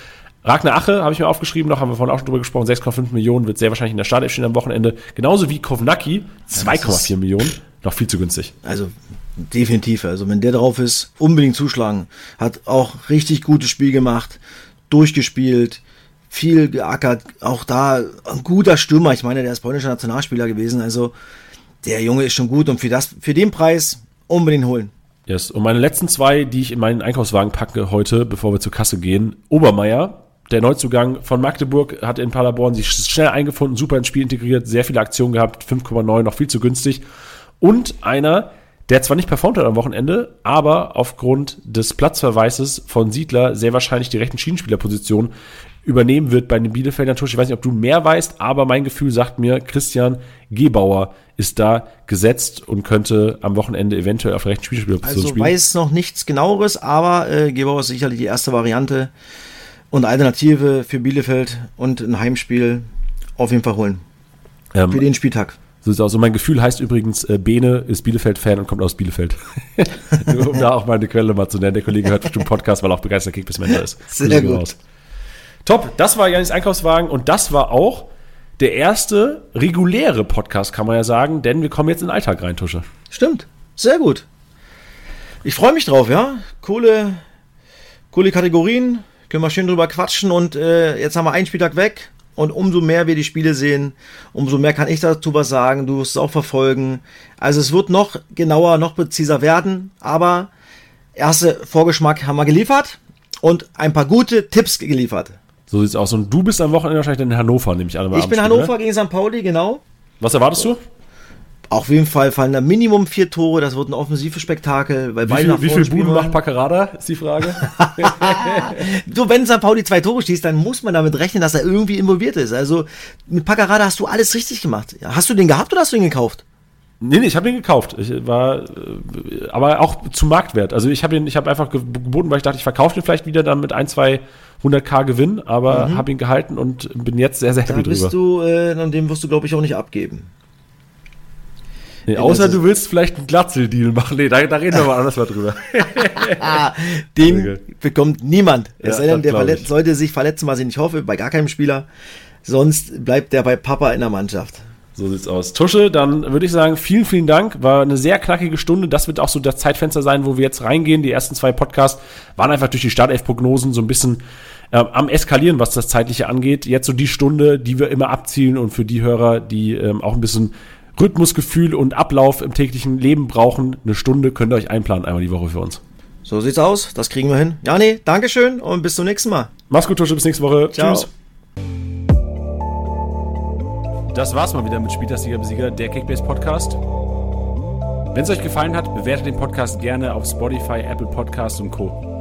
Ragnar Ache habe ich mir aufgeschrieben, noch haben wir vorhin auch schon drüber gesprochen, 6,5 Millionen wird sehr wahrscheinlich in der Startelf stehen am Wochenende. Genauso wie Kovnacki, 2,4 Millionen, noch viel zu günstig. Also definitiv, also wenn der drauf ist, unbedingt zuschlagen. Hat auch richtig gutes Spiel gemacht, durchgespielt, viel geackert, auch da ein guter Stürmer. Ich meine, der ist polnischer Nationalspieler gewesen, also der Junge ist schon gut und für das, für den Preis unbedingt holen. Yes. Und meine letzten zwei, die ich in meinen Einkaufswagen packe heute, bevor wir zur Kasse gehen, Obermeier, der Neuzugang von Magdeburg hat in Paderborn sich schnell eingefunden, super ins Spiel integriert, sehr viele Aktionen gehabt, 5,9, noch viel zu günstig. Und einer, der zwar nicht performt hat am Wochenende, aber aufgrund des Platzverweises von Siedler sehr wahrscheinlich die rechten Schienenspielerposition übernehmen wird bei den Bielefeldern Tusch. Ich weiß nicht, ob du mehr weißt, aber mein Gefühl sagt mir, Christian Gebauer ist da gesetzt und könnte am Wochenende eventuell auf der rechten Spielspielerposition also spielen. Also weiß noch nichts genaueres, aber äh, Gebauer ist sicherlich die erste Variante und Alternative für Bielefeld und ein Heimspiel auf jeden Fall holen. Ähm, für den Spieltag. So es aus. Und mein Gefühl heißt übrigens, äh, Bene ist Bielefeld-Fan und kommt aus Bielefeld. um da auch mal eine Quelle mal zu nennen. Der Kollege hört bestimmt Podcast, weil er auch begeistert Kickbiss-Mentor ist. Sehr gut. Raus. Top, das war Janis Einkaufswagen und das war auch der erste reguläre Podcast, kann man ja sagen, denn wir kommen jetzt in den Alltag rein, Tusche. Stimmt, sehr gut. Ich freue mich drauf, ja. Coole, coole Kategorien, können wir schön drüber quatschen und äh, jetzt haben wir einen Spieltag weg und umso mehr wir die Spiele sehen, umso mehr kann ich dazu was sagen. Du wirst es auch verfolgen. Also es wird noch genauer, noch präziser werden, aber erste Vorgeschmack haben wir geliefert und ein paar gute Tipps geliefert. So sieht's aus. Und du bist am Wochenende wahrscheinlich in Hannover, nehme ich an. Ich bin Hannover ne? gegen St. Pauli, genau. Was erwartest du? Auf jeden Fall fallen da Minimum vier Tore. Das wird ein offensives Spektakel. Weil wie viel, wie viel Buden macht Packerada, ist die Frage. du, wenn St. Pauli zwei Tore schießt, dann muss man damit rechnen, dass er irgendwie involviert ist. Also mit Packerada hast du alles richtig gemacht. Hast du den gehabt oder hast du ihn gekauft? Nee, nee, ich habe ihn gekauft. Ich war, äh, aber auch zum Marktwert. Also ich habe ihn, ich habe einfach geboten, weil ich dachte, ich verkaufe ihn vielleicht wieder dann mit ein, zwei 100k Gewinn, aber mhm. habe ihn gehalten und bin jetzt sehr, sehr happy da bist drüber. Du, äh, an dem wirst du, glaube ich, auch nicht abgeben. Nee, außer du willst vielleicht einen Glatzel-Deal machen. Nee, da, da reden wir mal anders mal drüber. Den bekommt niemand. Es sei denn, der verletzt, sollte sich verletzen, was ich nicht hoffe, bei gar keinem Spieler. Sonst bleibt der bei Papa in der Mannschaft. So sieht's aus. Tusche, dann würde ich sagen, vielen, vielen Dank. War eine sehr knackige Stunde. Das wird auch so das Zeitfenster sein, wo wir jetzt reingehen. Die ersten zwei Podcasts waren einfach durch die Startelf-Prognosen so ein bisschen äh, am Eskalieren, was das Zeitliche angeht. Jetzt so die Stunde, die wir immer abzielen und für die Hörer, die ähm, auch ein bisschen Rhythmusgefühl und Ablauf im täglichen Leben brauchen, eine Stunde könnt ihr euch einplanen, einmal die Woche für uns. So sieht's aus. Das kriegen wir hin. Ja, nee, Dankeschön und bis zum nächsten Mal. Mach's gut, Tusche. Bis nächste Woche. Ciao. Tschüss. Das war's mal wieder mit Spieltagsliga Besieger, der Kickbase Podcast. Wenn es euch gefallen hat, bewertet den Podcast gerne auf Spotify, Apple Podcasts und Co.